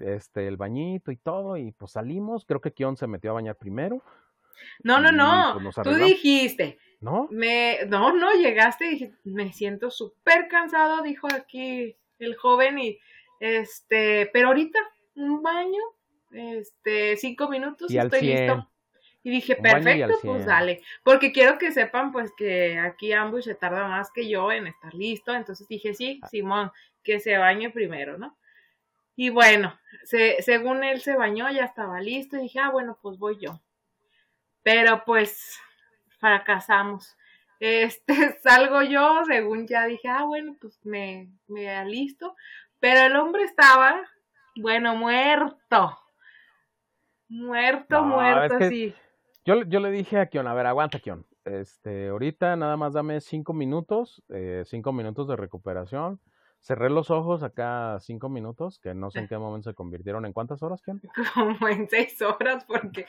este, el bañito y todo, y pues salimos. Creo que Kion se metió a bañar primero. no, no, no. pues, Tú dijiste, ¿No? me, no, no, llegaste y dije, me siento súper cansado, dijo aquí el joven, y este, pero ahorita, un baño, este, cinco minutos, Y estoy 100. listo. Y dije, Un baño y perfecto, pues 100. dale. Porque quiero que sepan, pues, que aquí Ambush se tarda más que yo en estar listo. Entonces dije, sí, Simón, que se bañe primero, ¿no? Y bueno, se, según él se bañó, ya estaba listo. Y dije, ah, bueno, pues voy yo. Pero pues, fracasamos. Este, (laughs) salgo yo, según ya dije, ah, bueno, pues me, me alisto. Pero el hombre estaba, bueno, muerto. Muerto, No, muerto, sí. Yo, yo le dije a Kion, a ver, aguanta, Kion. Este, ahorita nada más dame cinco minutos, eh, cinco minutos de recuperación. Cerré los ojos acá cinco minutos, que no sé en (laughs) qué momento se convirtieron en cuántas horas, Kion. como en seis horas porque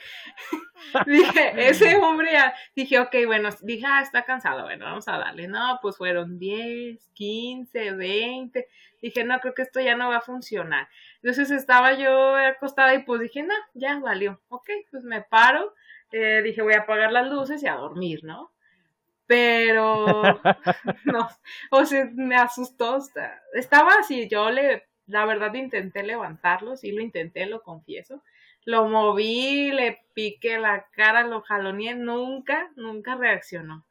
(laughs) dije, ese hombre, ya- dije, ok, bueno, dije, ah, está cansado, bueno, vamos a darle. No, pues fueron 10, 15, 20. Dije, no, creo que esto ya no va a funcionar. Entonces estaba yo acostada y pues dije, no, ya valió. Ok, pues me paro. eh, dije, voy a apagar las luces y a dormir, ¿no? Pero, (laughs) (laughs) no, o sea, me asustó. Estaba así, yo le, la verdad intenté levantarlo, sí lo intenté, lo confieso. Lo moví, le piqué la cara, lo jaloneé, nunca, nunca reaccionó.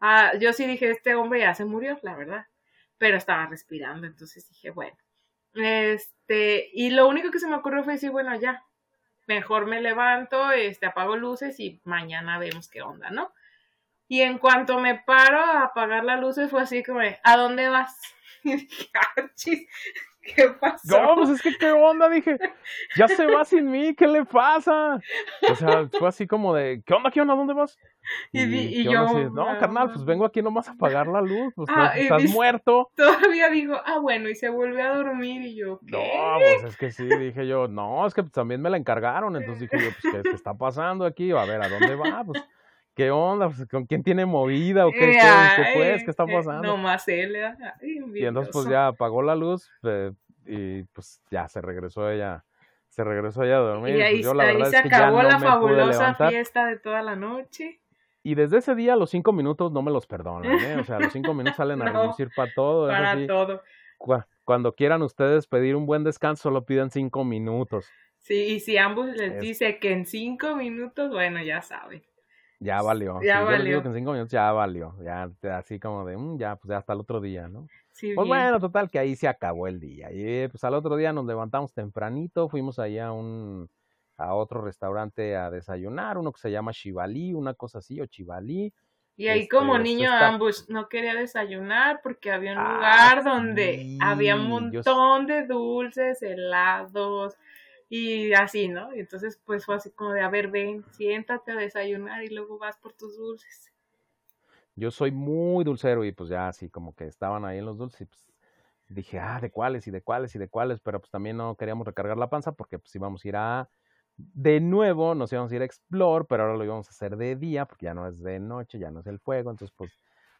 Ah, yo sí dije, este hombre ya se murió, la verdad, pero estaba respirando, entonces dije, bueno. Este, y lo único que se me ocurrió fue decir, bueno, ya, mejor me levanto, este, apago luces y mañana vemos qué onda, ¿no? Y en cuanto me paro a apagar las luces fue así como, ¿a dónde vas? (laughs) Y dije, ¿Qué pasó? No, pues es que qué onda, dije, ya se va sin mí, ¿qué le pasa? O sea, fue así como de, ¿qué onda, qué onda, dónde vas? Y, yo, no, carnal, pues vengo aquí nomás a apagar la luz, pues ah, estás muerto. (laughs) Todavía digo, ah, bueno, y se vuelve a dormir y yo, ¿qué? No, pues es que sí, dije yo, no, es que también me la encargaron, entonces (laughs) dije yo, pues, ¿qué, está pasando aquí? A ver, ¿a dónde va? Pues, ¿qué onda? Pues, ¿Con quién tiene movida o qué, qué, qué, pues? ¿Qué está eh, pasando? No más él, y entonces pues ya apagó la luz eh, y pues ya se regresó ella se regresó ella a dormir. Y ahí, pues, la ahí se acabó la fabulosa fiesta de toda la noche. Y desde ese día los cinco minutos no me los perdonan, ¿eh? O sea, los cinco minutos salen a (laughs) reducir para todo. Para todo. cuando quieran ustedes pedir un buen descanso, solo piden cinco minutos. Sí, y si ambos les dice que en cinco minutos, bueno, ya saben. Ya valió. Ya valió. Yo digo que en cinco minutos ya valió. Ya, así como de, mm, ya, pues ya hasta el otro día, ¿no? Sí, pues bueno, total, que ahí se acabó el día. Y pues al otro día nos levantamos tempranito, fuimos allá a un a otro restaurante a desayunar, uno que se llama Chivali, una cosa así, o Chivali. Y ahí como este, niño ambos no quería desayunar porque había un ah, lugar donde había un montón de dulces, helados y así, ¿no? Y entonces pues fue así como de, a ver, ven, siéntate a desayunar y luego vas por tus dulces. Yo soy muy dulcero y pues ya así como que estaban ahí en los dulces y pues dije, ah, de cuáles y de cuáles y de cuáles, pero pues también no queríamos recargar la panza porque pues íbamos a ir a de nuevo nos íbamos a ir a Explore, pero ahora lo íbamos a hacer de día, porque ya no es de noche, ya no es el fuego, entonces pues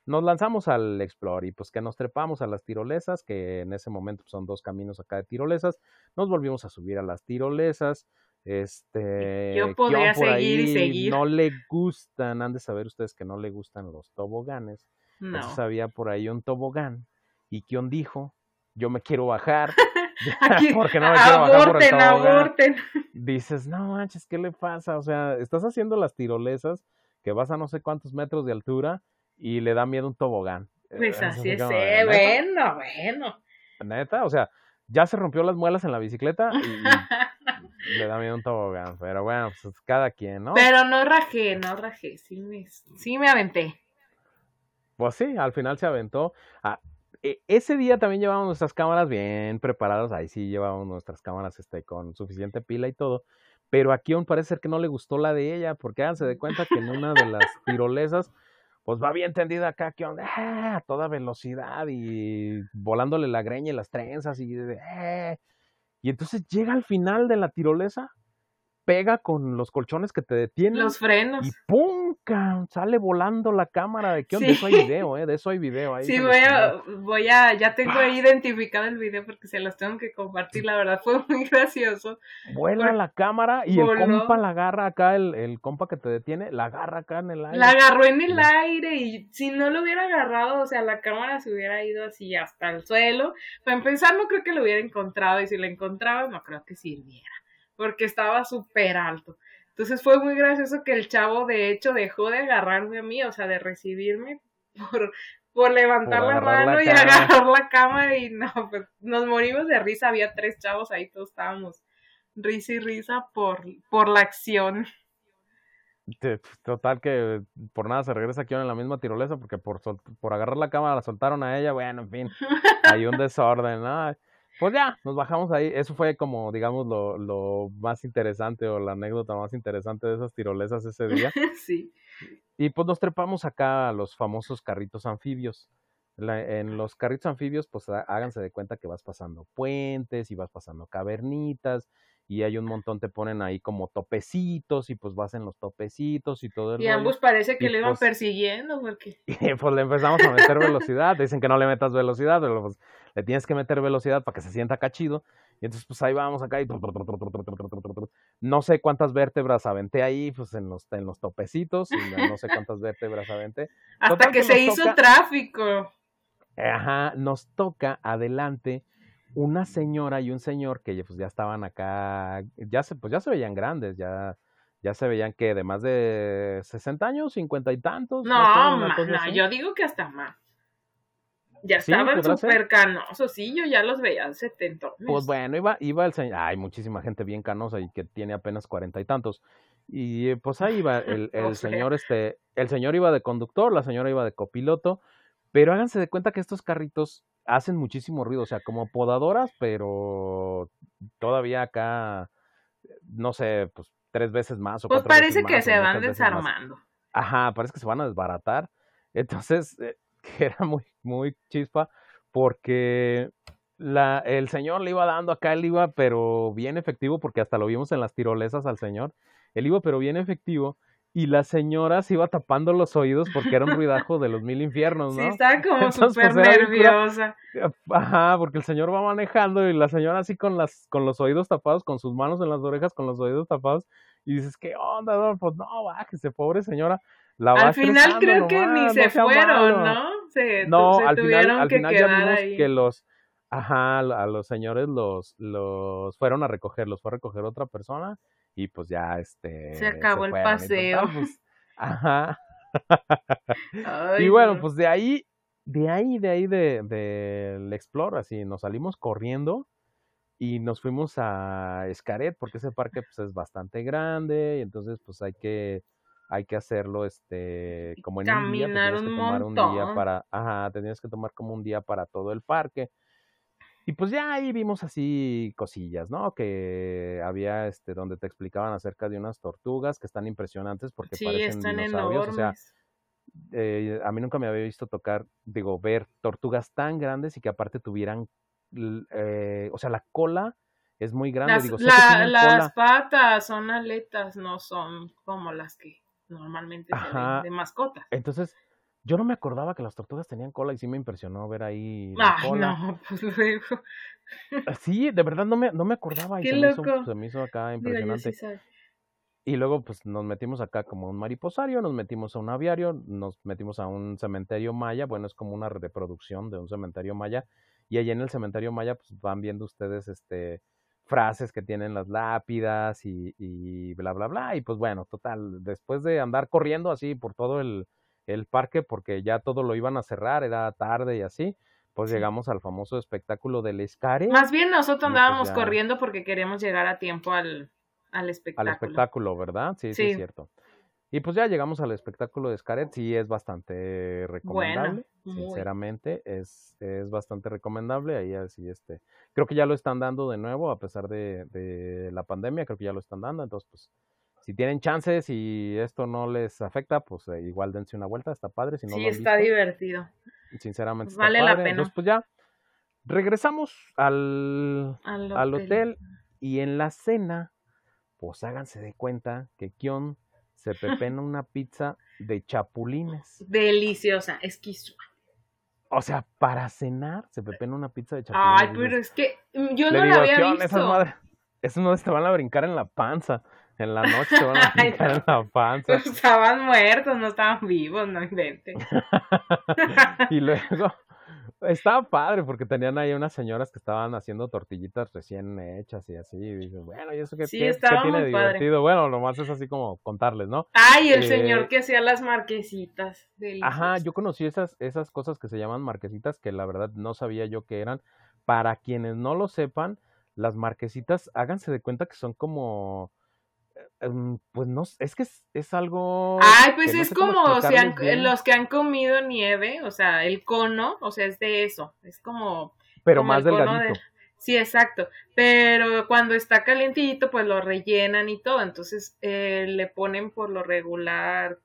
nos lanzamos al Explore y pues que nos trepamos a las tirolesas, que en ese momento pues, son dos caminos acá de tirolesas, nos volvimos a subir a las tirolesas, este, yo podría seguir y seguir. No le gustan, han de saber ustedes que no le gustan los toboganes. No. Entonces había por ahí un tobogán y Kion dijo, yo me quiero bajar. (laughs) porque no me quiero bajar por el aborten. Dices, no manches, ¿qué le pasa? O sea, estás haciendo las tirolesas que vas a no sé cuántos metros de altura y le da miedo un tobogán. Pues así es, eh, bueno, bueno. Neta, o sea, ya se rompió las muelas en la bicicleta y, (laughs) le da miedo un tobogán. Pero bueno, pues cada quien, ¿no? Pero no rajé, no rajé, sí me, sí me aventé. Pues sí, al final se aventó. Ah, e, ese día también llevábamos nuestras cámaras bien preparadas, ahí sí llevábamos nuestras cámaras este, con suficiente pila y todo, pero aquí aún parece ser que no le gustó la de ella, porque háganse de cuenta que en una de las (laughs) tirolesas, pues va bien tendida acá, que onda, ¡ah! a toda velocidad y volándole la greña y las trenzas y, eh. y entonces llega al final de la tirolesa pega con los colchones que te detienen. Los frenos. Y ¡pum! Sale volando la cámara. ¿De qué? De eso hay video, ¿eh? De eso hay video. Ahí sí, voy a, voy a, ya tengo ahí identificado el video porque se los tengo que compartir. La verdad fue muy (laughs) gracioso. Vuela la cámara y el compa la agarra acá, el, el compa que te detiene, la agarra acá en el aire. La agarró en el aire y si no lo hubiera agarrado, o sea, la cámara se hubiera ido así hasta el suelo. Para empezar, no creo que lo hubiera encontrado y si lo encontraba, no creo que sirviera porque estaba súper alto. Entonces fue muy gracioso que el chavo de hecho dejó de agarrarme a mí, o sea, de recibirme por, por levantar la mano y agarrar la cámara y no, pues nos morimos de risa, había tres chavos ahí, todos estábamos risa y risa por, por la acción. Total que por nada se regresa aquí en la misma tirolesa porque por, por agarrar la cámara la soltaron a ella, bueno, en fin, (laughs) hay un desorden, ¿no? Pues ya, nos bajamos ahí. Eso fue como, digamos, lo, lo más interesante o la anécdota más interesante de esas tirolesas ese día. (laughs) sí. Y pues nos trepamos acá a los famosos carritos anfibios. en los carritos anfibios, pues háganse de cuenta que vas pasando puentes y vas pasando cavernitas y hay un montón, te ponen ahí como topecitos y pues vas en los topecitos y todo el Y ambos parece que le iban pues persiguiendo porque... (laughs) Y pues le empezamos a meter velocidad, dicen que no le metas velocidad, pero pues le tienes que meter velocidad para que se sienta cachido. Y entonces pues ahí vamos acá y no sé cuántas vértebras aventé ahí, pues en los, en los topecitos, y no sé cuántas vértebras aventé. (laughs) Hasta que, se hizo tráfico. Ajá, nos toca adelante una señora y un señor que pues ya estaban acá, ya se, pues ya se veían grandes, ya, ya se veían que de más de 60 años, 50 y tantos. No, no, yo digo que hasta más. Ya estaban súper canosos, sí, yo ya los veía setenta. Pues bueno, iba, iba el señor, hay muchísima gente bien canosa y que tiene apenas cuarenta y tantos. Y pues ahí iba (laughs) el, el señor, este, el señor iba de conductor, la señora iba de copiloto, pero háganse de cuenta que estos carritos hacen muchísimo ruido, o sea, como podadoras, pero todavía acá, no sé, pues tres veces más. O pues parece que se van desarmando. Ajá, parece que se van a desbaratar. Entonces, eh, (laughs) que era muy, muy chispa, porque la, el señor le iba dando acá, él iba, pero bien efectivo, porque hasta lo vimos en las tirolesas al señor, él iba, pero bien efectivo, y la señora se iba tapando los oídos porque era un ruidajo de los mil infiernos, ¿no? Sí, estaba como súper pues, nerviosa. Ajá, porque el señor va manejando y la señora así con las con los oídos tapados, con sus manos en las orejas, con los oídos tapados, y dices, ¿qué onda, Pues no, bájese, pobre señora. La al final creo que ni se fueron, ¿no? Se, no, al final, al final ya vimos que los, ajá, a los señores los, los fueron a recoger, los fue a recoger otra persona y pues ya este se acabó el paseo. pues, ajá. (laughs) (laughs) Y bueno pues de ahí de ahí de ahí de del de explore así nos salimos corriendo y nos fuimos a Escaret porque ese parque pues es bastante grande y entonces pues hay que hay que hacerlo este como en un día tenías que tomar un día para ajá tenías que tomar como un día para todo el parque y pues ya ahí vimos así cosillas, ¿no? Que había este donde te explicaban acerca de unas tortugas que están impresionantes porque sí, parecen están dinosaurios. O sea, eh, a mí nunca me había visto tocar, digo, ver tortugas tan grandes y que aparte tuvieran, eh, o sea, la cola es muy grande. Las, digo, las patas son aletas, no son como las que normalmente se ven de mascota. Entonces, yo no me acordaba que las tortugas tenían cola y sí me impresionó ver ahí la Ay, no, (laughs) pues luego. Ah, sí, de verdad no me, no me acordaba y Qué se, loco. Me hizo, se me hizo acá impresionante. y luego pues nos metimos acá como un mariposario, nos metimos a un aviario, nos metimos a un cementerio maya, bueno, es como una reproducción de un cementerio maya y allí en el cementerio maya pues van viendo ustedes este frases que tienen las lápidas y, y bla bla bla y pues bueno, total, después de andar corriendo así por todo el el parque porque ya todo lo iban a cerrar, era tarde y así. Pues llegamos al famoso espectáculo del Escare. Más bien nosotros pues, andábamos corriendo porque queríamos llegar a tiempo al, al espectáculo. Al espectáculo, ¿verdad? Sí, sí, es cierto. Y pues ya llegamos al espectáculo de Scaret, sí es bastante recomendable, sinceramente, es, es bastante recomendable, ahí así este, creo que ya lo están dando de nuevo a pesar de, de la pandemia, creo que ya lo están dando, entonces pues si tienen chances y esto no les afecta, pues eh, igual dense una vuelta, está padre. Si no sí, está divertido. Sinceramente, vale la pena. Entonces, pues ya regresamos al, al, hotel. y en la cena, pues háganse de cuenta que Kion se (laughs) pepena una pizza de chapulines. Deliciosa, esquizo. O sea, para cenar se pepena una pizza de chapulines. Ay, pero es que mm, yo no la había visto. Esas madres, esas madres te van a brincar en la panza. En la noche van a (laughs) picar en la panza. Estaban muertos, no estaban vivos, no inventen. (laughs) y luego estaba padre porque tenían ahí unas señoras que estaban haciendo tortillitas recién hechas y así. Y dices, bueno, ¿y eso qué, sí, tiene divertido? Bueno, nomás es así como contarles, ¿no? Ay, el señor eh, que hacía las marquesitas. Ajá, yo conocí esas, esas cosas que se llaman marquesitas que la verdad no sabía yo que eran. Para quienes no lo sepan, las marquesitas, háganse de cuenta que son como pues no, es que es, algo... Ay, pues es como los que han comido nieve, o sea, el cono, o sea, es de eso, es como... Pero más delgadito. Sí, exacto, pero cuando está calientito, pues lo rellenan y todo, entonces eh, le ponen por lo regular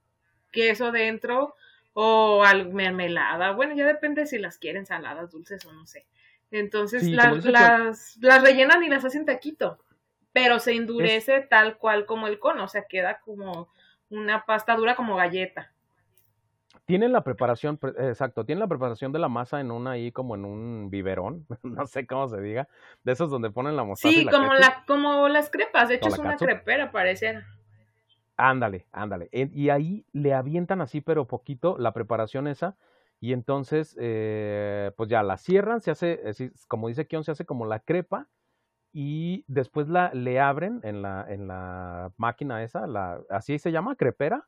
queso dentro o mermelada, bueno, ya depende si las quieren saladas, dulces o no sé. Entonces las, las, las rellenan y las hacen taquito pero se endurece tal cual como el cono, o sea, queda como una pasta dura como galleta. Tienen la preparación, exacto, tienen la preparación de la masa en un ahí como en un biberón, (laughs) no sé cómo se diga, de esos donde ponen la mostaza. Sí, como, la, como las crepas, de hecho es una crepera, parece. Ándale, ándale. Y ahí le avientan así, pero poquito, la preparación esa, y entonces, eh, pues ya la cierran, se hace, como dice Kion, se hace como la crepa, y después la, le abren en la, en la máquina esa, la, así se llama, crepera.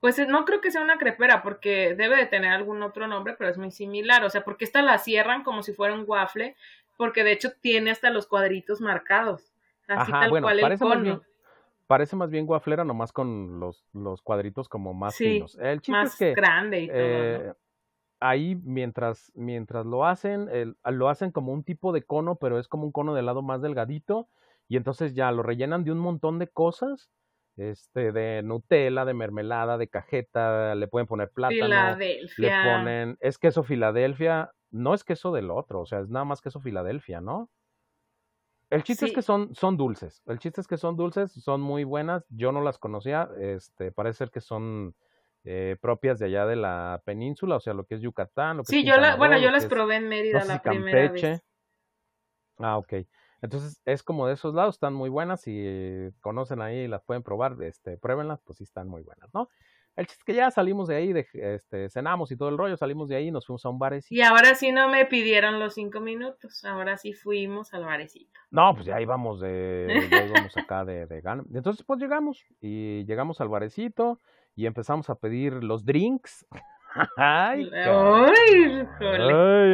Pues no creo que sea una crepera, porque debe de tener algún otro nombre, pero es muy similar. O sea, porque esta la cierran como si fuera un waffle, porque de hecho tiene hasta los cuadritos marcados. Así tal cual el cono. parece más bien guaflera, nomás con los, los cuadritos como más finos. El chiste más es que, grande y todo. Eh, ahí mientras, mientras lo hacen, lo hacen como un tipo de cono, pero es como un cono de lado más delgadito. Y entonces ya lo rellenan de un montón de cosas este, de Nutella, de mermelada, de cajeta, le pueden poner plátano. Filadelfia. Le ponen, es queso Filadelfia, no es queso del otro, o sea, es nada más queso Filadelfia, ¿no? El chiste es que son, son dulces, el chiste es que son dulces, son muy buenas, yo no las conocía, este, parece ser que son eh, propias de allá de la península, o sea, lo que es Yucatán. Lo que sí, yo la, bueno, yo las probé en Mérida la primera vez. Ah, ok. Entonces es como de esos lados, están muy buenas y conocen ahí y las pueden probar, este, pruébenlas, pues sí están muy buenas, ¿no? El chiste es que ya salimos de ahí, de, este, cenamos y todo el rollo, salimos de ahí y nos fuimos a un barecito. Y ahora sí no me pidieron los cinco minutos, ahora sí fuimos al barecito. No, pues ya íbamos de, ya íbamos acá de, de gana. Entonces pues llegamos y llegamos al barecito y empezamos a pedir los drinks. (laughs) ay, ay,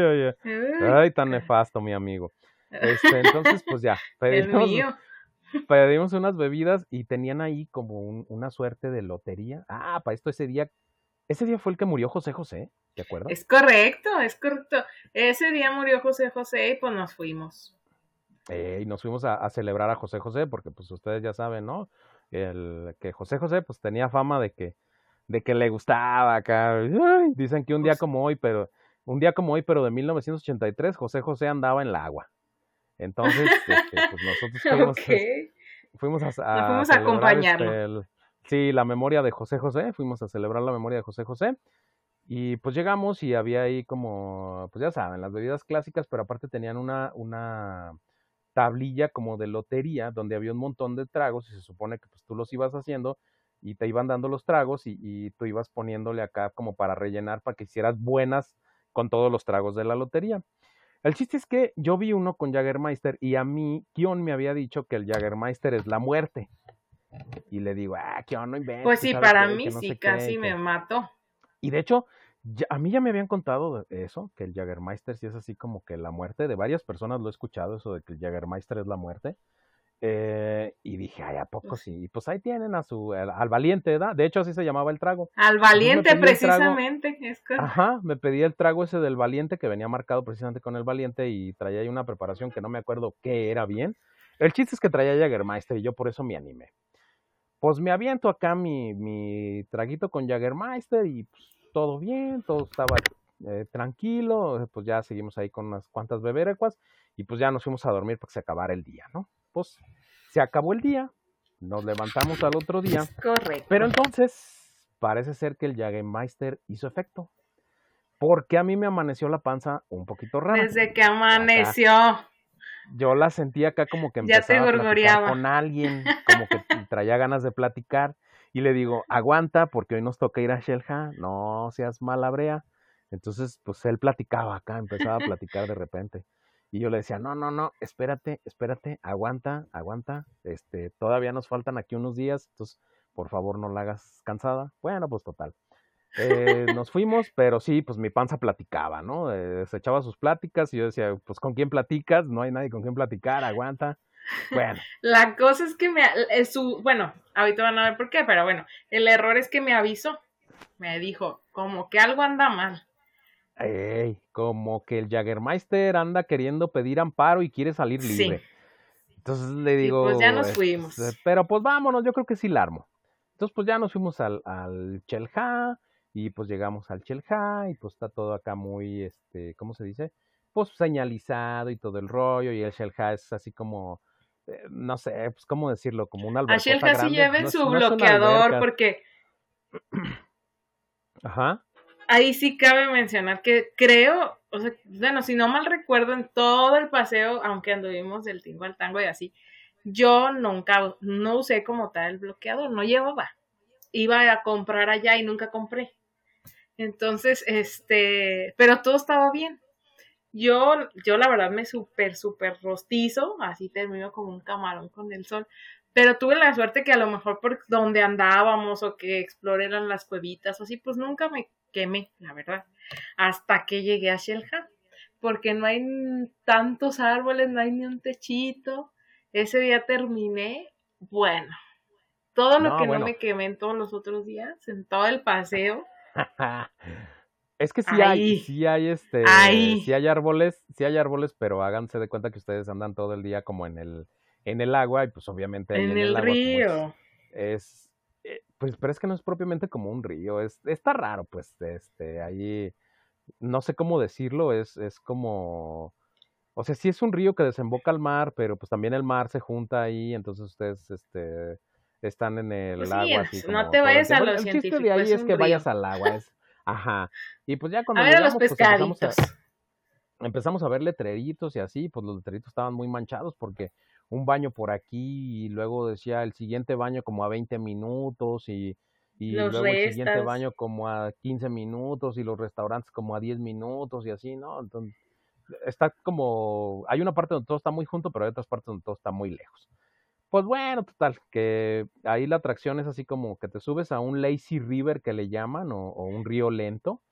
ay, ay, tan nefasto mi amigo. Este, entonces, pues ya, (laughs) pedimos, (laughs) pedimos unas bebidas y tenían ahí como una suerte de lotería. Ah, para esto ese día, ese día fue el que murió José José, ¿de acuerdo? Es correcto, es correcto. Ese día murió José José y pues nos fuimos. Eh, y nos fuimos a, celebrar a José José, porque pues ustedes ya saben, ¿no? El, que José José pues tenía fama de que, de que le gustaba acá. dicen que un día como hoy, pero un día como hoy, pero de 1983, José José andaba en el agua. Entonces, este, pues nosotros (laughs) fuimos, fuimos a, fuimos a acompañarlo. Este, sí, la memoria de José José, fuimos a celebrar la memoria de José José. Y pues llegamos y había ahí como, pues ya saben, las bebidas clásicas, pero aparte tenían una, una tablilla como de lotería donde había un montón de tragos y se supone que pues tú los ibas haciendo y te iban dando los tragos y, y tú ibas poniéndole acá como para rellenar para que hicieras buenas con todos los tragos de la lotería. El chiste es que yo vi uno con Jaggermeister y a mí Kion me había dicho que el Jaggermeister es la muerte. Y le digo, ah, Kion, no inventes. Pues sí, para mí sí, casi me mató. Y de hecho, a mí ya me habían contado eso, que el Jaggermeister sí es así como que la muerte. De varias personas lo he escuchado, eso de que el Jaggermeister es la muerte. Eh, y dije, ay, ¿a poco sí? Y pues ahí tienen a su, al, valiente, ¿verdad? De hecho, así se llamaba el trago. Al valiente, precisamente. Ajá, me pedí el trago ese del valiente que venía marcado precisamente con el valiente y traía ahí una preparación que no me acuerdo qué era bien. El chiste es que traía Jagermeister y yo por eso me animé. Pues me aviento acá mi, mi traguito con Jagermeister y pues, todo bien, todo estaba eh, tranquilo. Pues ya seguimos ahí con unas cuantas beberecuas y pues ya nos fuimos a dormir para que se acabara el día, ¿no? pues se acabó el día, nos levantamos al otro día. Correcto. Pero entonces parece ser que el Jagemeister hizo efecto. Porque a mí me amaneció la panza un poquito rara. Desde que amaneció. yo la sentía acá como que empezaba a platicar con alguien, como que traía ganas de platicar. Y le digo, aguanta, porque hoy nos toca ir a Shelja, no seas mala brea. Entonces, pues él platicaba acá, empezaba a platicar de repente. Y yo le decía, no, no, no, espérate, espérate, aguanta, aguanta, este, todavía nos faltan aquí unos días, entonces, por favor, no la hagas cansada. Bueno, pues total. Eh, nos fuimos, pero sí, pues mi panza platicaba, ¿no? Eh, se echaba sus pláticas y yo decía, pues ¿con quién platicas? No hay nadie con quien platicar, aguanta. Bueno. La cosa es que me, su, bueno, ahorita van a ver por qué, pero bueno, el error es que me avisó, me dijo, como que algo anda mal. Ey, como que el Jaggermeister anda queriendo pedir amparo y quiere salir libre. Entonces le digo. pues ya nos fuimos. pero pues vámonos, yo creo que sí la armo. Entonces, pues ya nos fuimos al, al Chelja y pues llegamos al Chelja y pues está todo acá muy, este, ¿cómo se dice? Pues señalizado y todo el rollo y el Chelja es así como, eh, no sé, pues cómo decirlo, como un alberca. A Chelja sí lleven su bloqueador porque... (clears throat) Ajá ahí sí cabe mencionar que creo, o sea, bueno, si no mal recuerdo, en todo el paseo, aunque anduvimos del tingo al tango y así, yo nunca, no usé como tal el bloqueador, no llevaba. Iba a comprar allá y nunca compré. Entonces, este, pero todo estaba bien. Yo, yo la verdad me súper, súper rostizo, así termino como un camarón con el sol, pero tuve la suerte que a lo mejor por donde andábamos o que exploré las cuevitas o así, pues nunca me quemé, la verdad, hasta que llegué a Shelha, porque no hay tantos árboles, no hay ni un techito. Ese día terminé, bueno, todo lo que no me quemé en todos los otros días, en todo el paseo. (laughs) es que sí hay, sí hay este, sí hay árboles, sí hay árboles, pero háganse de cuenta que ustedes andan todo el día como en el en el agua y pues obviamente en, el, río. Es, eh, pues pero es que no es propiamente como un río, es está raro pues este ahí no sé cómo decirlo, es es como o sea, sí es un río que desemboca al mar, pero pues también el mar se junta ahí, entonces ustedes este están en el pues agua. Así no te vayas a los El chiste de ahí es, que vayas al agua, es, ajá. Y pues ya cuando a ver a los pues, pescaditos. empezamos a ver letreritos y así, pues los letreritos estaban muy manchados porque un baño por aquí y luego decía el siguiente baño como a 20 minutos y, y luego el siguiente baño como a 15 minutos y los restaurantes como a 10 minutos y así, ¿no? Entonces, está como, hay una parte donde todo está muy junto, pero hay otras partes donde todo está muy lejos. Pues bueno, total, que ahí la atracción es así como que te subes a un lazy river que le llaman o, un río lento.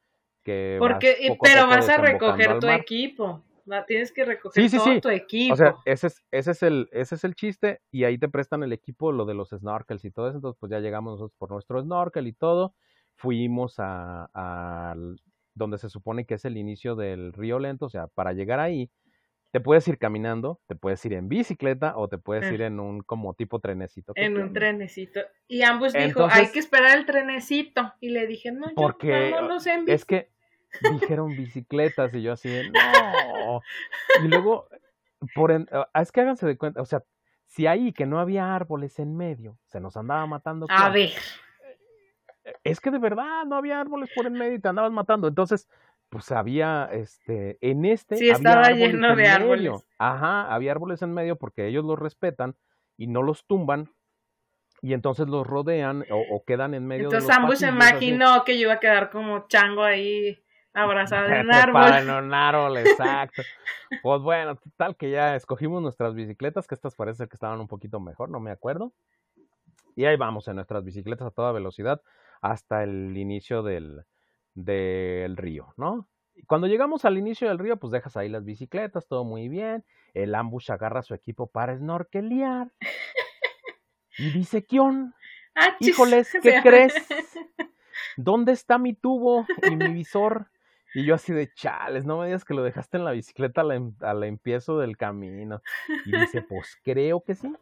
Que Porque, pero vas a recoger tu equipo tienes que recoger todo tu equipo. O sea, ese es, ese, es el, ese es el chiste y ahí te prestan el equipo, lo de los snorkels y todo eso. Entonces, pues ya llegamos nosotros por nuestro snorkel y todo. Fuimos a, donde se supone que es el inicio del río lento. O sea, para llegar ahí, te puedes ir caminando, te puedes ir en bicicleta o te puedes ir en un como tipo trenecito. En un trenecito. Y ambos dijo, hay que esperar el trenecito. Y le dije, no, porque yo, en Es que dijeron bicicletas y yo así, (laughs) no. Y luego, por ah, es que háganse de cuenta, o sea, si ahí que no había árboles en medio, se nos andaba matando. A ver. Es que de verdad no había árboles por en medio y te andabas matando. Entonces, pues había, este, en este. Sí, estaba lleno de árboles. Ajá, había árboles en medio porque ellos los respetan y no los tumban y entonces los rodean o, quedan en medio entonces, de los ambos se imaginó que yo iba a quedar como chango ahí abrazado (laughs) en un árbol. en un árbol, exacto. pues bueno, tal que ya escogimos nuestras bicicletas, que estas parece que estaban un poquito mejor, no me acuerdo. Y ahí vamos en nuestras bicicletas a toda velocidad hasta el inicio del, del río, ¿no? Y cuando llegamos al inicio del río, pues dejas ahí las bicicletas, todo muy bien. El ambush agarra su equipo para snorkelear. Y dice, ¿quién? Ah, Híjoles, (laughs) ¿qué crees? (laughs) ¿Dónde está mi tubo y mi visor? Y yo así de chales, no me digas que lo dejaste en la bicicleta al, em, empiezo del camino. Y dice, pues creo que sí.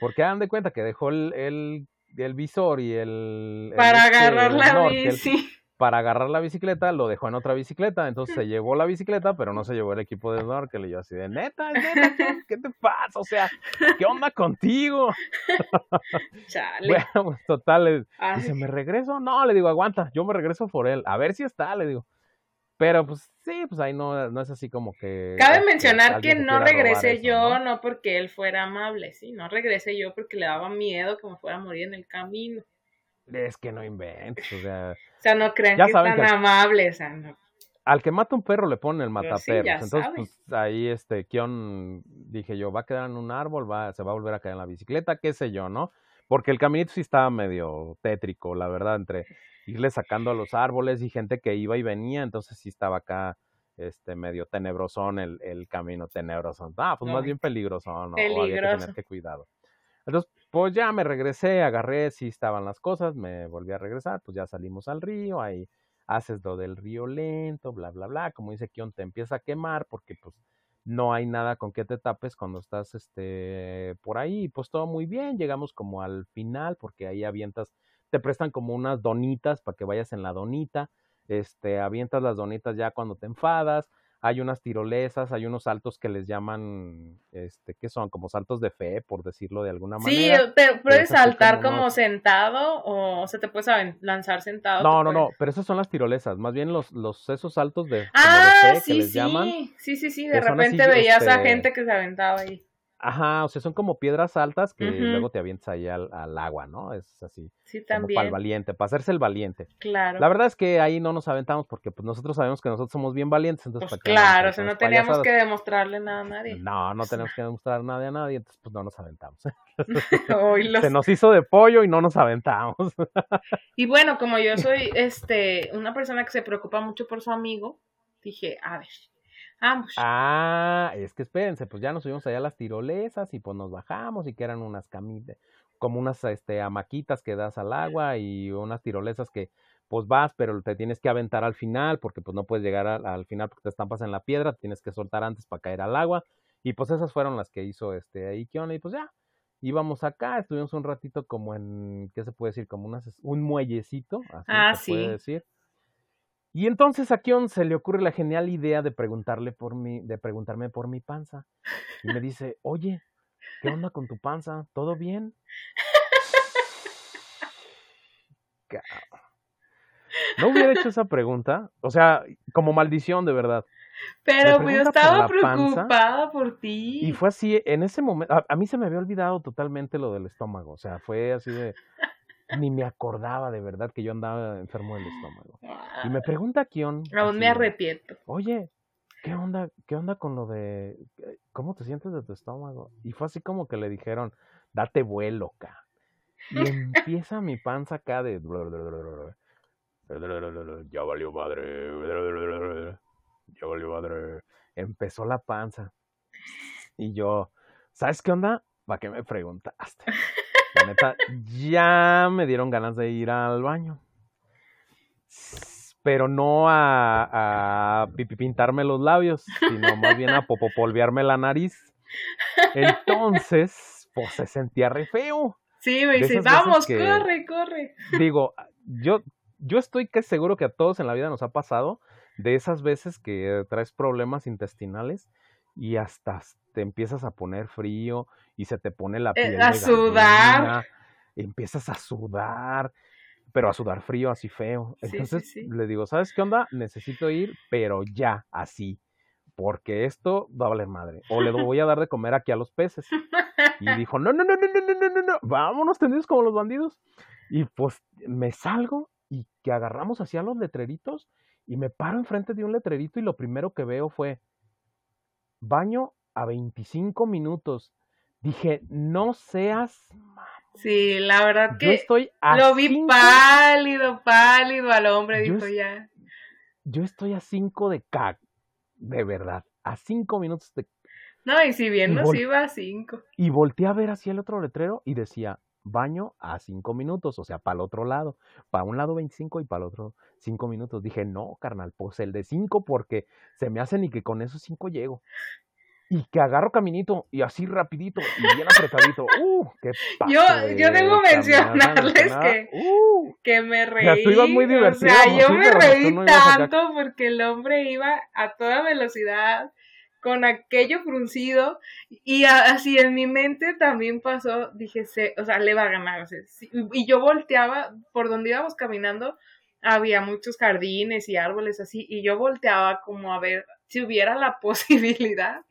Porque hagan de cuenta que dejó el, el, visor y el... Para este, agarrar la bici. Para agarrar la bicicleta, lo dejó en otra bicicleta. Entonces se (laughs) llevó la bicicleta, pero no se llevó el equipo de snorkel. Y yo así de, neta, neta, (laughs) ¿qué, te pasa? O sea, ¿qué onda contigo? (laughs) Chale. Bueno, pues total. Dice, ¿me regreso? No, le digo, aguanta, yo me regreso por él. A ver si está, le digo. Pero pues sí, pues ahí no, no es así como que... Cabe mencionar que no regresé yo, ¿no? porque él fuera amable, sí, no regresé yo porque le daba miedo que me fuera a morir en el camino. Es que no inventes, o sea... (laughs) o sea, no creen que es tan o sea, no. Al que mata un perro le pone el mataperros. Entonces, pues ahí este Kion, dije yo, va a quedar en un árbol, va, se va a volver a caer en la bicicleta, qué sé yo, ¿no? Porque el caminito sí estaba medio tétrico, la verdad, entre irle sacando a los árboles y gente que iba y venía, entonces sí estaba acá este medio tenebrosón el, el camino tenebroso. Ah, pues más bien peligroso, ¿no? Peligroso. Había que tener que cuidado. Entonces, pues ya me regresé, agarré, sí estaban las cosas, me volví a regresar, pues ya salimos al río, ahí haces lo del río lento, bla, bla, bla, como dice Kion, te empieza a quemar porque pues no hay nada con que te tapes cuando estás este por ahí, pues todo muy bien, llegamos como al final porque ahí avientas te prestan como unas donitas para que vayas en la donita, este, avientas las donitas ya cuando te enfadas, hay unas tirolesas, hay unos saltos que les llaman, este, que son como saltos de fe, por decirlo de alguna manera. Sí, te puedes saltar como, sentado o, se te puedes lanzar sentado. No, no, no, pero esas son las tirolesas, más bien los, los esos saltos de, ah, fe sí, que les sí. llaman. Sí, sí, sí, de repente veías a este gente que se aventaba ahí. Ajá, o sea, son como piedras altas que luego te avientas ahí al, agua, ¿no? Es así. Sí, también. para el valiente, para hacerse el valiente. Claro. La verdad es que ahí no nos aventamos porque pues nosotros sabemos que nosotros somos bien valientes, entonces pues claro, o sea, no teníamos que demostrarle nada a nadie. No, no (laughs) tenemos que demostrar nada a nadie, entonces pues no nos aventamos. (laughs) Se nos hizo de pollo y no nos aventamos. (laughs) y bueno, como yo soy este una persona que se preocupa mucho por su amigo, dije, a ver, Ah, es que espérense, pues ya nos subimos allá a las tirolesas y pues nos bajamos y que eran unas camitas, como unas este, amaquitas que das al agua y unas tirolesas que pues vas, pero te tienes que aventar al final porque pues no puedes llegar al, final porque te estampas en la piedra, tienes que soltar antes para caer al agua. Y pues esas fueron las que hizo este Aikion y pues ya, íbamos acá, estuvimos un ratito como en, ¿qué se puede decir? Como unas, un muellecito, así ah, se puede decir y entonces a Kion se le ocurre la genial idea de preguntarle por mi, de preguntarme por mi panza. Y me dice, oye, ¿qué onda con tu panza? ¿Todo bien? No hubiera hecho esa pregunta, o sea, como maldición de verdad. Pero pues, yo estaba preocupada por ti. Y fue así, en ese momento, a, mí se me había olvidado totalmente lo del estómago, o sea, fue así de, ni me acordaba de verdad que yo andaba enfermo del estómago. Y me pregunta Kion. Aún me arrepiento. Oye, ¿qué onda, ¿qué onda con lo de cómo te sientes de tu estómago? Y fue así como que le dijeron, date vuelo, acá. Y empieza mi panza acá de. Ya valió madre. Ya valió madre. Empezó la panza. Y yo, ¿sabes qué onda? ¿Para qué me preguntaste? La neta, ya me dieron ganas de ir al baño. Pero no a, a pintarme los labios, sino más bien a popopolvearme la nariz. Entonces, pues se sentía re feo. Sí, me dice, vamos, corre, corre. Digo, yo, yo estoy que seguro que a todos en la vida nos ha pasado de esas veces que traes problemas intestinales y hasta te empiezas a poner frío y se te pone la eh, piel. a sudar. empiezas a sudar, pero a sudar frío, así feo. Entonces le digo, ¿sabes qué onda? Necesito ir, pero ya, así. Porque esto va a valer madre. O le voy a dar de comer aquí a los peces. Y (laughs) dijo, no, no, no, no, no, no, no, no, vámonos tendidos como los bandidos. Y pues me salgo y que agarramos hacia los letreritos y me paro enfrente de un letrerito y lo primero que veo fue baño a 25 minutos. Dije, no seas... Sí, la verdad que estoy lo vi pálido, pálido al hombre, dijo ya. Yo estoy a 5 de K, de verdad, a 5 minutos de... No, y si bien nos iba a 5. Y volteé a ver hacia el otro letrero y decía, baño a 5 minutos, o sea, para el otro lado. Para un lado 25 y para el otro 5 minutos. Dije, no, carnal, pues el de 5 porque se me hace ni que con esos 5 llego y que agarro caminito y así rapidito y bien apretadito. Uh, qué yo, yo debo mencionarles que, uh, que me reí. muy o sea, yo me reí tanto porque el hombre iba a toda velocidad con aquello fruncido y así en mi mente también pasó, dije, se, o sea, le va a ganar. y yo volteaba por donde íbamos caminando, había muchos jardines y árboles así, y yo volteaba como a ver si hubiera la (laughs) posibilidad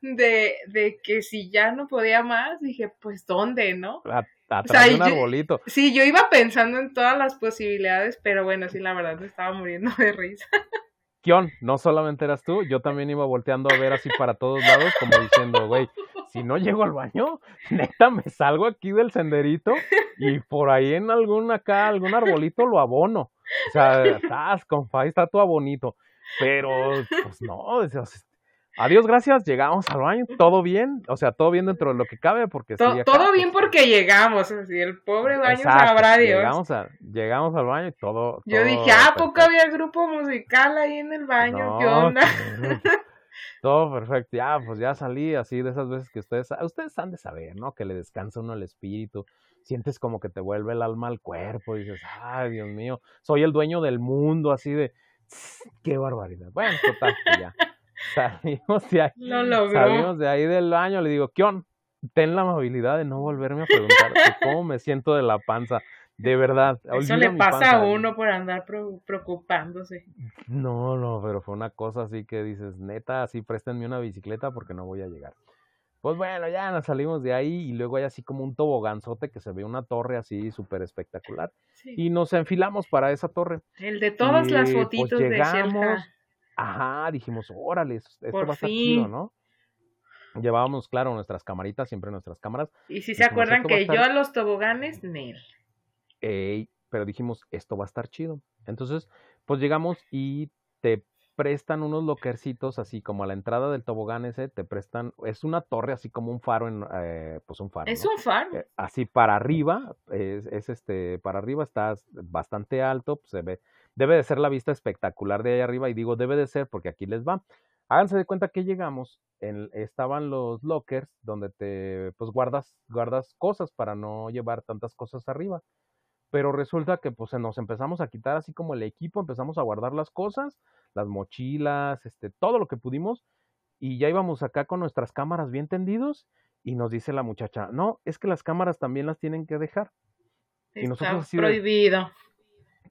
de, de que si ya no podía más, dije, pues ¿dónde, no? Atrás de un arbolito. sí, yo iba pensando en todas las posibilidades, pero bueno, sí, la verdad me estaba muriendo de risa. (laughs) Kion, no solamente eras tú, yo también iba volteando a ver así para todos lados, como diciendo, güey, si no llego al baño, (laughs) neta me salgo aquí del senderito y por ahí en algún acá, algún arbolito lo abono. O sea, estás, compa, ahí está tu abonito. Pero, pues no, Adiós, gracias, llegamos al baño, todo bien, o sea, todo bien dentro de lo que cabe, porque todo bien pues, porque llegamos, así, el pobre baño sabrá Dios. Llegamos, llegamos al baño y todo. Yo dije, ah, poco había grupo musical ahí en el baño, ¿qué onda? (laughs) todo perfecto, ya, pues ya salí así de esas veces que ustedes, ustedes han de saber, ¿no? Que le descansa uno el espíritu, sientes como que te vuelve el alma al cuerpo, y dices, ay, Dios mío, soy el dueño del mundo, así de, qué barbaridad. Bueno, total, ya. Salimos de ahí. Salimos de ahí del baño. Le digo, Kion, ten la amabilidad de no volverme a preguntar (laughs) cómo me siento de la panza. De verdad. Eso le pasa a uno por andar preocupándose. No, no, pero fue una cosa así que dices, neta, así préstenme una bicicleta porque no voy a llegar. Pues bueno, ya nos salimos de ahí y luego hay así como un toboganzote que se ve una torre así súper espectacular. Y nos enfilamos para esa torre. El de todas las pues, fotitos de llegamos, Ajá, dijimos, órale, esto va a estar chido, ¿no? Llevábamos, claro, nuestras camaritas, siempre nuestras cámaras. Y si se acuerdan que yo a los toboganes, Nel. pero dijimos, esto va a estar chido. Entonces, pues llegamos y te prestan unos lockercitos así como a la entrada del tobogán ese, te prestan, es una torre así como un faro en, eh, pues un faro. Es un faro. Eh, así para arriba, es, es, este, para arriba estás bastante alto, pues se ve, debe de ser la vista espectacular de ahí arriba y digo debe de ser porque aquí les va. Háganse de cuenta que llegamos, en, estaban los lockers donde te, pues guardas, guardas cosas para no llevar tantas cosas arriba pero resulta que pues nos empezamos a quitar así como el equipo, empezamos a guardar las cosas, las mochilas, este, todo lo que pudimos, y ya íbamos acá con nuestras cámaras bien tendidos, y nos dice la muchacha, no, es que las cámaras también las tienen que dejar. y nosotros así prohibido.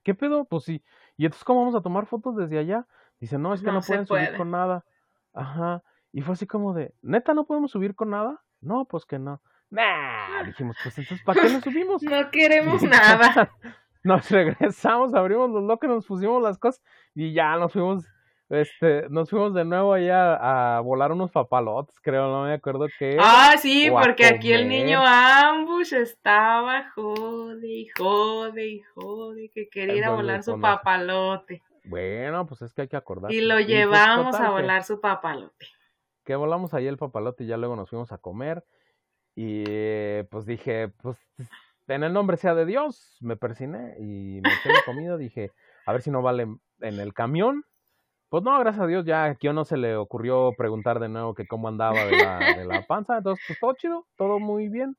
¿Qué pedo? Pues sí. ¿Y entonces cómo vamos a tomar fotos desde allá? Dice, no, es que no, pueden subir con nada. Ajá. Y fue así como de, ¿neta no podemos subir con nada? No, pues que no. Nah, dijimos, pues entonces, ¿para (laughs) qué nos subimos? No queremos (laughs) nada. (laughs) Nos regresamos, abrimos los lockers, nos pusimos las cosas y ya nos fuimos, este, nos fuimos de nuevo allá a, volar unos papalotes, creo, no me acuerdo qué. Ah, sí, porque aquí el niño Ambush estaba jode y jode y jode que quería ir a volar su papalote. Bueno, pues es que hay que acordar. Y lo pues, llevamos a volar su papalote. Que volamos ahí el papalote y ya luego nos fuimos a comer. Y eh, pues dije, pues en el nombre sea de Dios, me persiné y me quedé comido. Dije, a ver si no vale en el camión. Pues no, gracias a Dios, ya aquí no se le ocurrió preguntar de nuevo que cómo andaba de la, de la panza. Entonces, pues todo chido, todo muy bien.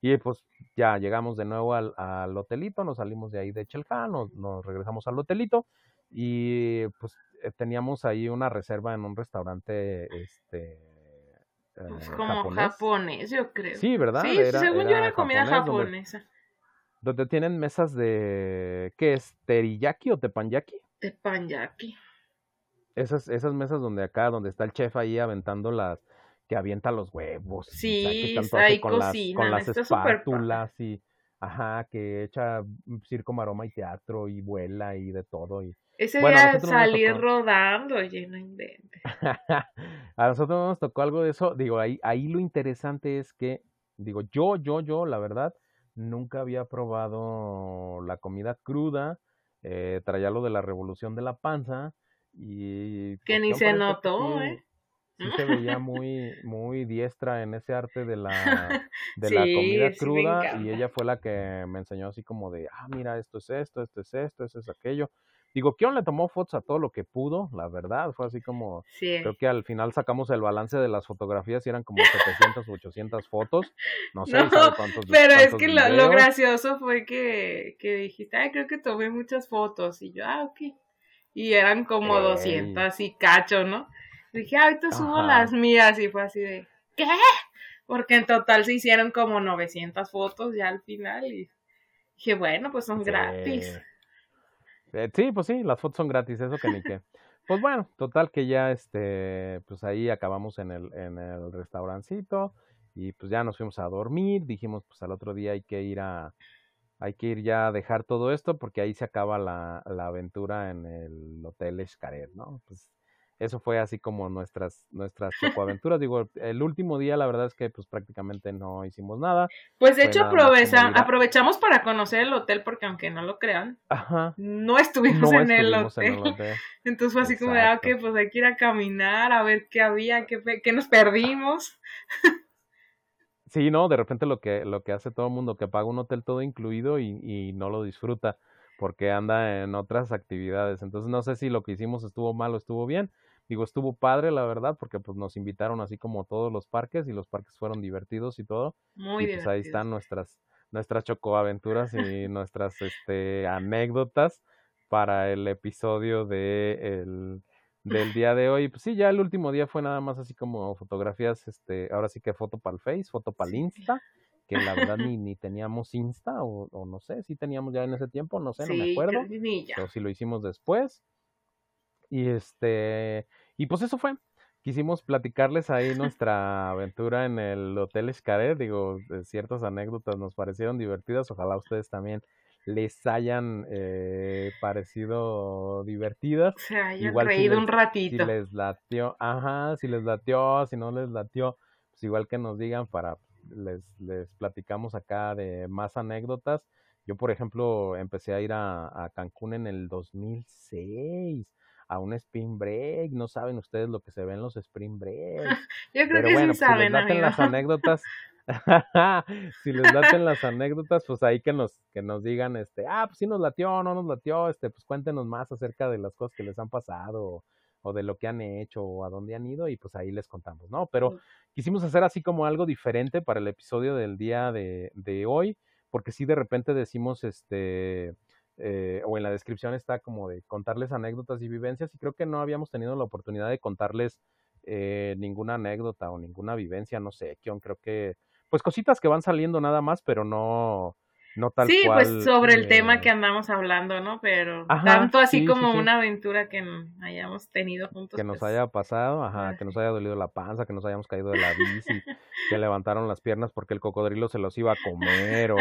Y pues ya llegamos de nuevo al, al hotelito, nos salimos de ahí de Chelja, nos, nos regresamos al hotelito y pues eh, teníamos ahí una reserva en un restaurante, este, pues eh, como japonés. yo creo. Sí, ¿verdad? Sí, según yo era comida japonesa. Donde, tienen mesas de, ¿qué es? ¿Teriyaki o tepanyaki? Tepanyaki. Esas, esas mesas donde acá, donde está el chef ahí aventando las, que avienta los huevos. Sí, ahí con las, con las espátulas y, ajá, que echa circo, maroma y teatro y vuela y de todo y ese día salir rodando, oye, no inventes. (laughs) a nosotros nos tocó algo de eso. Digo, ahí, ahí lo interesante es que, digo, yo, yo, yo, la verdad, nunca había probado la comida cruda. Eh, traía lo de la revolución de la panza. Y que ni se notó, ¿eh? Sí se veía (laughs) muy, muy diestra en ese arte de la, (laughs) de la comida cruda. y ella fue la que me enseñó así como de, ah, mira, esto es esto, esto es esto, esto es aquello. Digo, Kion le tomó fotos a todo lo que pudo, la verdad, fue así como, creo que al final sacamos el balance de las fotografías y eran como 700 u 800 fotos, no (laughs) sé, cuántos Pero es que lo, gracioso fue que, que dijiste, ay, creo que tomé muchas fotos, y yo, ah, ok, y eran como 200 y cacho, ¿no? Dije, ahorita subo las mías, y fue así de, ¿qué? Porque en total se hicieron como 900 fotos ya al final, y dije, bueno, pues son gratis. Eh, sí, pues sí, las fotos son gratis, eso que ni qué. Pues bueno, total que ya este, pues ahí acabamos en el, en el restaurancito y pues ya nos fuimos a dormir, dijimos pues al otro día hay que ir a, hay que ir ya a dejar todo esto porque ahí se acaba la, la aventura en el Hotel Escaret, ¿no? Pues eso fue así como nuestras nuestras chocoaventuras. Digo, el último día la verdad es que pues prácticamente no hicimos nada. Pues de hecho aprovechamos para conocer el hotel porque aunque no lo crean, no estuvimos, en, el hotel. (laughs) Entonces fue así como de, ah, ok, pues hay que ir a caminar, a ver qué había, qué, qué nos perdimos. sí, no, de repente lo que, lo que hace todo el mundo, que paga un hotel todo incluido y, y no lo disfruta porque anda en otras actividades. Entonces no sé si lo que hicimos estuvo mal o estuvo bien Digo, estuvo padre, la verdad, porque pues nos invitaron así como todos los parques y los parques fueron divertidos y todo. Muy y pues ahí están nuestras nuestras chocoaventuras y nuestras este anécdotas para el episodio de el, del (laughs) día de hoy. Pues sí, ya el último día fue nada más así como fotografías, este, ahora sí que foto para el Face, foto para el Insta, que la verdad ni, (laughs) ni teníamos Insta, o, o, no sé, si teníamos ya en ese tiempo, no sé, no me acuerdo. Pero si lo hicimos después. Y este, y pues eso fue. quisimos platicarles ahí (laughs) nuestra aventura en el Hotel Xcaret. Digo, ciertas anécdotas nos parecieron divertidas. Ojalá ustedes también les hayan eh, parecido divertidas. Se hayan igual reído un ratito. Si les latió, ajá, si les latió, si no les latió, pues igual que nos digan para les, les platicamos acá de más anécdotas. Yo, por ejemplo, empecé a ir a, a Cancún en el 2006 a un spring break. No saben ustedes lo que se ve en los spring breaks. (laughs) Yo creo que sí saben, si les las anécdotas, (laughs) si les laten las anécdotas, pues ahí que nos, que nos digan, este, ah, pues sí nos latió, no nos latió, este, pues cuéntenos más acerca de las cosas que les han pasado o, de lo que han hecho o a dónde han ido y pues ahí les contamos, ¿no? Pero quisimos hacer así como algo diferente para el episodio del día de, de hoy, porque si de repente decimos, este, eh, o en la descripción está como de contarles anécdotas y vivencias y creo que no habíamos tenido la oportunidad de contarles eh, ninguna anécdota o ninguna vivencia, no sé, Kion, creo que pues cositas que van saliendo nada más, pero no, no tal sí, cual. Sí, pues sobre el tema que andamos hablando, ¿no? Pero tanto así como una aventura que hayamos tenido juntos. Que nos pues haya pasado, ajá, que nos haya dolido la panza, que nos hayamos caído de la bici, que (laughs) levantaron las piernas porque el cocodrilo se los iba a comer o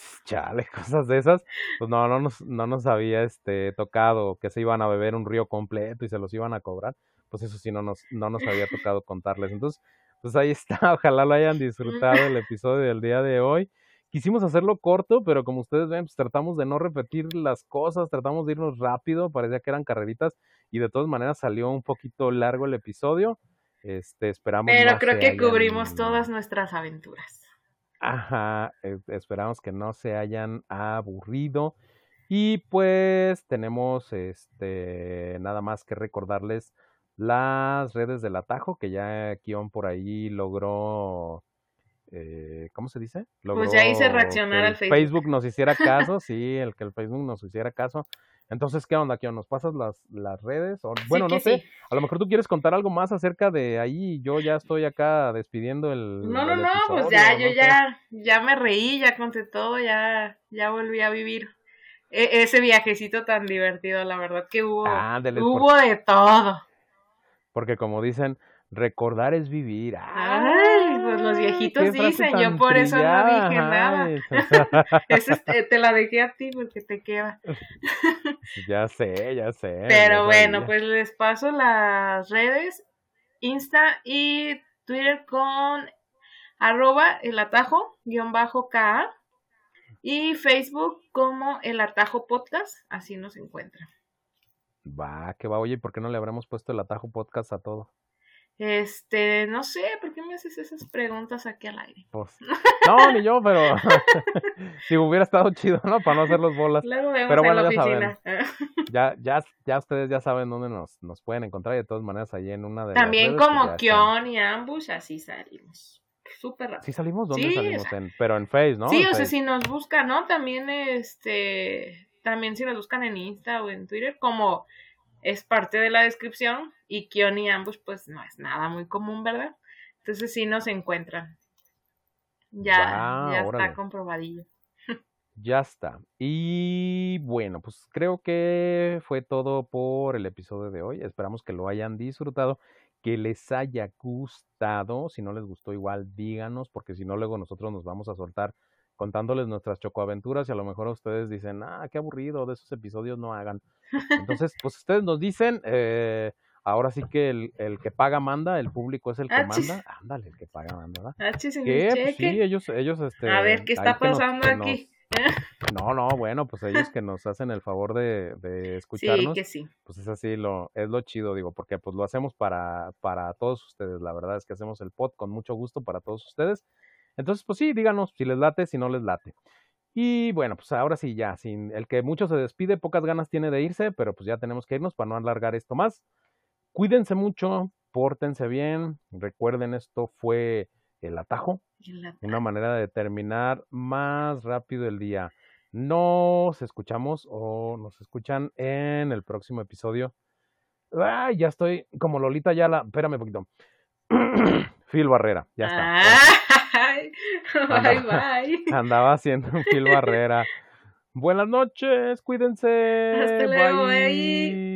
(laughs) chale, cosas de esas, pues no, no nos, no nos había este, tocado que se iban a beber un río completo y se los iban a cobrar, pues eso sí no nos, no nos había tocado contarles. Entonces, pues ahí está, (laughs) ojalá lo hayan disfrutado el episodio del día de hoy. Quisimos hacerlo corto, pero como ustedes ven, pues tratamos de no repetir las cosas, tratamos de irnos rápido, parecía que eran carreritas y de todas maneras salió un poquito largo el episodio. Este, esperamos. Pero creo que cubrimos todas nuestras aventuras. Ajá, esperamos que no se hayan aburrido. Y pues tenemos este nada más que recordarles las redes del atajo, que ya Kion por ahí logró, eh, ¿cómo se dice? pues ya hice reaccionar al Facebook. Facebook nos hiciera caso, (laughs) sí, el que el Facebook nos hiciera caso. Entonces, ¿qué onda, Kion? ¿Nos pasas las, las redes? O, bueno, no sé, a lo mejor tú quieres contar algo más acerca de ahí. Yo ya estoy acá despidiendo el. No, no, no, pues ya, yo ya, ya me reí, ya conté todo, ya, ya volví a vivir e, ese viajecito tan divertido, la verdad que hubo, hubo de todo. Porque como dicen, recordar es vivir. Ay, pues los viejitos dicen, yo por eso no dije nada. Eso (laughs) te, la dejé a ti porque te queda. (laughs) ya sé, ya sé. Pero bueno, pues les paso las redes, Insta y Twitter con arroba el atajo, guion bajo K y Facebook como el atajo podcast, así nos encuentran. Va, que va, oye, ¿por qué no le habremos puesto el atajo podcast a todo? Este, no sé, ¿por qué me haces esas preguntas aquí al aire? Pues, no, ni yo, pero (laughs) si hubiera estado chido, ¿no? Para no hacer los bolas. pero bueno, ya saben. (laughs) ya, ya, ya ustedes ya saben dónde nos, nos pueden encontrar y de todas maneras ahí en una de También las redes, como Kion y Ambush, así salimos. Súper rápido. ¿Sí salimos? ¿Dónde salimos? pero en Face, ¿no? Sí, o sea, si nos buscan, ¿no? También, este, también si nos buscan en Insta o en Twitter, como es parte de la descripción y Kion y Ambush pues no es nada muy común, ¿verdad? Entonces sí nos encuentran. Ya, ya está comprobadillo. Ya está. Y bueno, pues creo que fue todo por el episodio de hoy. Esperamos que lo hayan disfrutado, que les haya gustado. Si no les gustó, igual díganos, porque si no, luego nosotros nos vamos a soltar contándoles nuestras chocoaventuras y a lo mejor ustedes dicen, ah, qué aburrido, de esos episodios no hagan. (laughs) Entonces, pues ustedes nos dicen, eh, ahora sí que el, el, que paga manda, el público es el que ah, manda. Ándale, el que paga manda, ¿verdad? Ah, ¿Qué? Pues sí, ellos, ellos, este. A ver, ¿qué está pasando aquí? (laughs) no, no, bueno, pues ellos que nos hacen el favor de, de escucharnos. Sí, que sí. Pues es así, lo, es lo chido, digo, porque pues lo hacemos para, para todos ustedes. La verdad es que hacemos el pod con mucho gusto para todos ustedes. Entonces, pues sí, díganos si les late, si no les late. Y bueno, pues ahora sí, ya, sin el que mucho se despide, pocas ganas tiene de irse, pero pues ya tenemos que irnos para no alargar esto más. Cuídense mucho, pórtense bien, recuerden esto fue el atajo, una manera de terminar más rápido el día. Nos escuchamos o nos escuchan en el próximo episodio. Ay, ya estoy como Lolita ya la, espérame un poquito. (clears throat) Phil Barrera, ya está. (laughs) bye, (laughs) bye. (laughs) Andaba haciendo un Phil Barrera. (laughs) Buenas noches, cuídense. Hasta luego, bye.